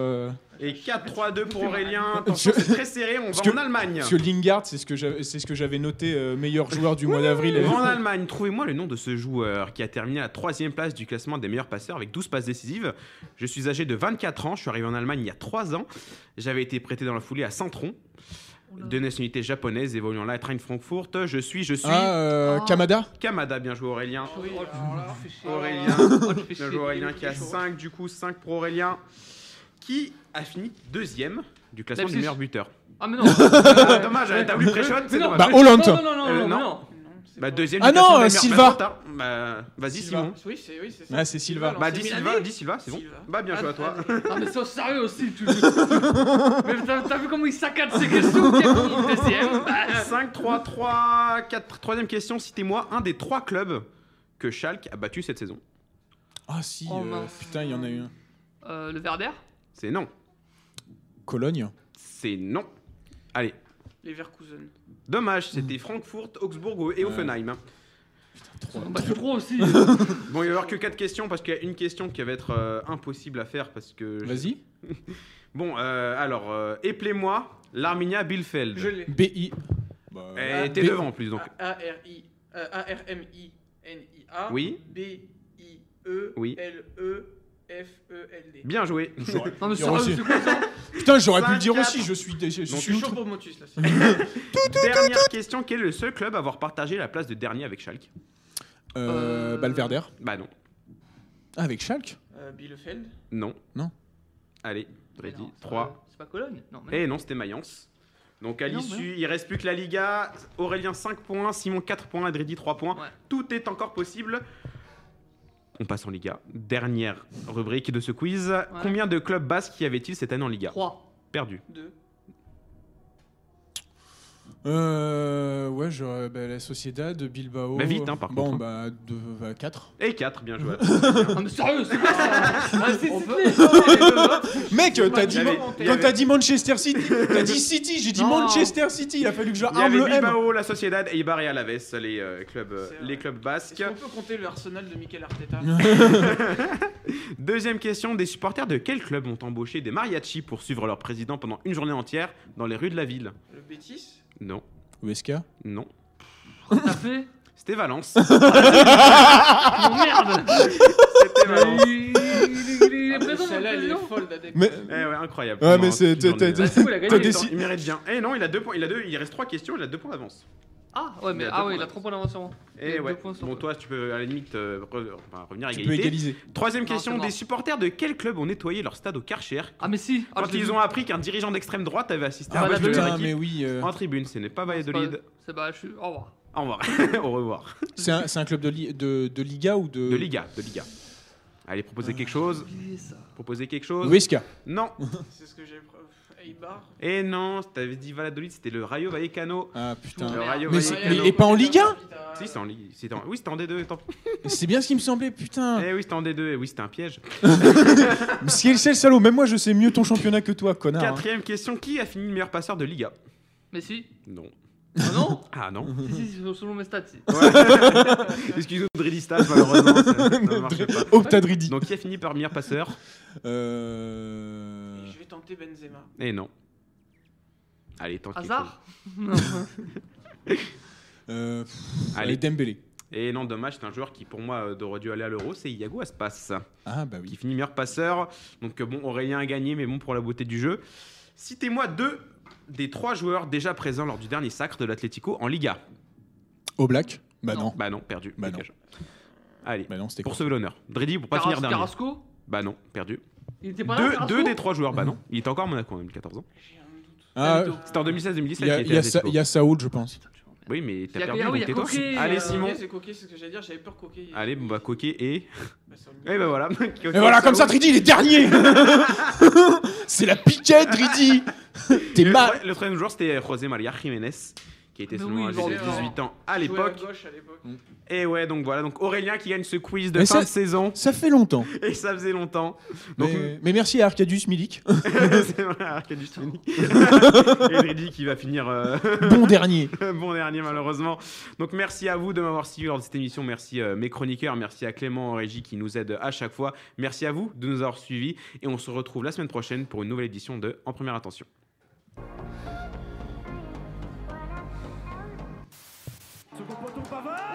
Et 4-3-2 pour Aurélien. Attention, c'est très serré, on va que- en Allemagne. Parce que Lingard, c'est ce que j'avais, c'est ce que j'avais noté euh, meilleur joueur du mois d'avril. En Allemagne, trouvez-moi le nom de ce joueur qui a terminé à la troisième place du classement des meilleurs passeurs avec 12 passes décisives. Je suis âgé de 24 ans, je suis arrivé en Allemagne il y a 3 ans. J'avais été prêté dans la foulée à Saint-Tron, de nationalité japonaise, évoluant là à Train Frankfurt. Je suis, je suis. Ah, euh, Ah. Kamada Kamada, bien joué Aurélien. Oui, Oh. Aurélien. Oh, fais Bien joué Aurélien qui a Il est chaud. 5, du coup 5 pour Aurélien. Qui a fini deuxième du classement des Leipzig. meilleurs buteurs Ah, mais non Ah, Dommage, t'as voulu pré-shot, c'est dommage. Bah, Hollande. Non, non, non, non, Euh, non, non. non. Non, c'est Bah, deuxième Ah du classement non, des meilleurs- Silva. Bah, attends, Bah, vas-y Silva. Simon. Oui, c'est oui, c'est ça. Ah, c'est Silva. Bah, dis Silva, dis Silva, c'est bon. Silva. Bah, bien joué à toi. Non, mais c'est sérieux aussi. Tu... mais t'as t'as vu comment il saccade ses questions Deuxième. Bah, 5, 3, 3, 4. Troisième question, citez-moi un des trois clubs que Schalke a battu cette saison. Ah, si. Oh, euh, mince. putain, il y en a eu un. euh, le Verder C'est non. Cologne. C'est non. Allez. Leverkusen. Dommage, c'était Francfort, Augsbourg et Offenheim. Bah, c'est trop aussi. Bon, il va y avoir que 4 questions parce qu'il y a une question qui va être euh, impossible à faire parce que. Vas-y. Bon, euh, alors, euh, éplez-moi l'Arminia Bielefeld. Je l'ai. BI. Bah, Et t'es B- devant en plus donc. A-R-I. euh, A-R-M-I-N-I-A. Oui. B-I-E. Oui. L-E-F-E-L-D. Bien joué. J'aurais Non, mais pu le dire sérieux, aussi. c'est quoi ça Putain, j'aurais pu le dire 5-4. aussi. Je suis, je, je Donc, Je suis suis chaud pour Motus là. Dernière question quel est le seul club à avoir partagé la place de dernier avec Schalke? Euh, Euh, Balverder. Bah non. Ah, avec Schalke? Euh, Bielefeld? Non. Non. Allez, Mais ready. non, c'est 3. pas- C'est pas Cologne Non, mais. Et non, c'était Mayence. Donc à Non, l'issue, il reste plus que la Liga. Aurélien 5 points, Simon 4 points, Adredi 3 points. Ouais. Tout est encore possible. On passe en Liga. Dernière rubrique de ce quiz. Combien de clubs basques y avait-il cette année en Liga? 3. Perdu. 2. Euh, ouais, j'aurais bah, la Sociedad, Bilbao. Bah, vite, hein, par bon, contre, bah, deux, bah, 4. Et 4, bien joué. Ah, mais sérieux, c'est Ah, On c'est- peut- c'est- Mec, t'as dit, quand t'as dit Manchester City, t'as dit City, j'ai dit Non. Manchester City. Il a fallu que je Il y arme avait le M. Bilbao, la Sociedad, Eibar et Alaves, les, euh, clubs, euh, les clubs basques. qu'on peut compter le Arsenal de Mikel Arteta Deuxième question, des supporters de quel club ont embauché des mariachis pour suivre leur président pendant une journée entière dans les rues de la ville? Le Betis? Non, Weska non. T'as fait C'était Valence. Oh merde C'était Valence. Il est mais présent, Celle-là, le elle est président folle d'adepte. Mais Eh ouais, incroyable. Ouais, mais c'est- toute une t'as- journée. t'as- c'est cool, il a T'as gagné. décidé- Il mérite bien. Eh non, il a deux points. Il a deux. Il reste trois questions. Il a deux points d'avance. Ah ouais, mais Il a ah ouais, il a 3 points d'avance sur moi. Et a ouais. points Bon, toi. tu peux à la limite euh, re- enfin, revenir à tu peux égaliser. Troisième question c'est des supporters de quel club ont nettoyé leur stade au Karcher Ah mais si Ah, quand ils vu. ont appris qu'un dirigeant d'extrême droite avait assisté Ah, à un bah, match de leur équipe mais oui. euh, en tribune. Ce n'est pas Valladolid. C'est bah, je suis. Au revoir. Au revoir. Au revoir. C'est un, c'est un club de, li- de, de Liga ou de. De Liga. De Liga. Allez, proposez quelque chose. Proposez quelque chose. Weska. Non. C'est ce que j'ai. Eibar. Et non, t'avais dit Valladolid, c'était le Rayo Vallecano. Ah putain. Le. Rayo Mais c'est- Vallecano. mais- et pas en Ligue 1 Si, c'était en Ligue. c'était en- Oui, c'était en D2. tant pis. C'est bien ce qui me semblait, putain. Eh oui, c'était en D2. Et oui, c'était un piège. Mais C'est c'est le salaud. Même moi, je sais mieux ton championnat que toi, connard. hein. Quatrième question qui a fini le meilleur passeur de Liga? Mais si. Non. Ah non? Ah non. Si, si, selon mes stats, si. Excusez-moi, Dridistas, malheureusement, ça, ça ne marchait pas. Octadridi. Donc, qui a fini par meilleur passeur? Euh... Tenter Benzema. Eh non. Allez, tente quelque chose. Hasard Non. Euh... Allez. Dembélé. Et non, dommage, c'est un joueur qui, pour moi, euh, aurait dû aller à l'Euro, c'est Iago Aspas, Ah bah qui oui. finit meilleur passeur. Donc, euh, bon, Aurélien a gagné, mais bon, pour la beauté du jeu. Citez-moi deux des trois joueurs déjà présents lors du dernier sacre de l'Atlético en Liga. Au Black Bah Non. non. Bah non, perdu. Bah dégage. Allez, Bah non, c'était pour sauver l'honneur. Dredi, pour pas Carras- finir dernier. Carrasco Bah non, perdu. Il était pas là Deux, Carrasco deux des trois joueurs, bah non. Il était encore à Monaco en 2014 ans. J'ai un doute. Ah. C'était en 2016-2017 il y a, qu'il il y, a était Sa- Atletico. il y a Saoud, je pense. Oui, mais t'as Il y a- perdu, ah oui, donc il y a tais-toi. Coquet, Allez, euh, Simon. Coquet, c'est coquet, c'est ce que j'allais dire. J'avais peur coquet. Allez, bon, bah, Coquet et... Bah, c'est Et bah voilà. Et voilà, comme ça, Dridi, il est dernier C'est la piquette, Dridi T'es Le, mal le troisième joueur, c'était José María Jiménez, qui était seulement âgé de 18 ans à l'époque. Et ouais, donc voilà. Donc Aurélien qui gagne ce quiz de Mais fin ça- de saison. Ça fait longtemps. Et ça faisait longtemps. Donc, Mais, mais merci à Arcadius Milik. c'est vrai, Arcadius Milik. Et qui va finir euh, Bon dernier. bon dernier, malheureusement. Donc merci à vous de m'avoir suivi lors de cette émission. Merci euh, mes chroniqueurs. Merci à Clément en régie qui nous aide à chaque fois. Merci à vous de nous avoir suivis. Et on se retrouve la semaine prochaine pour une nouvelle édition de En Première Attention. Second poteau Pavard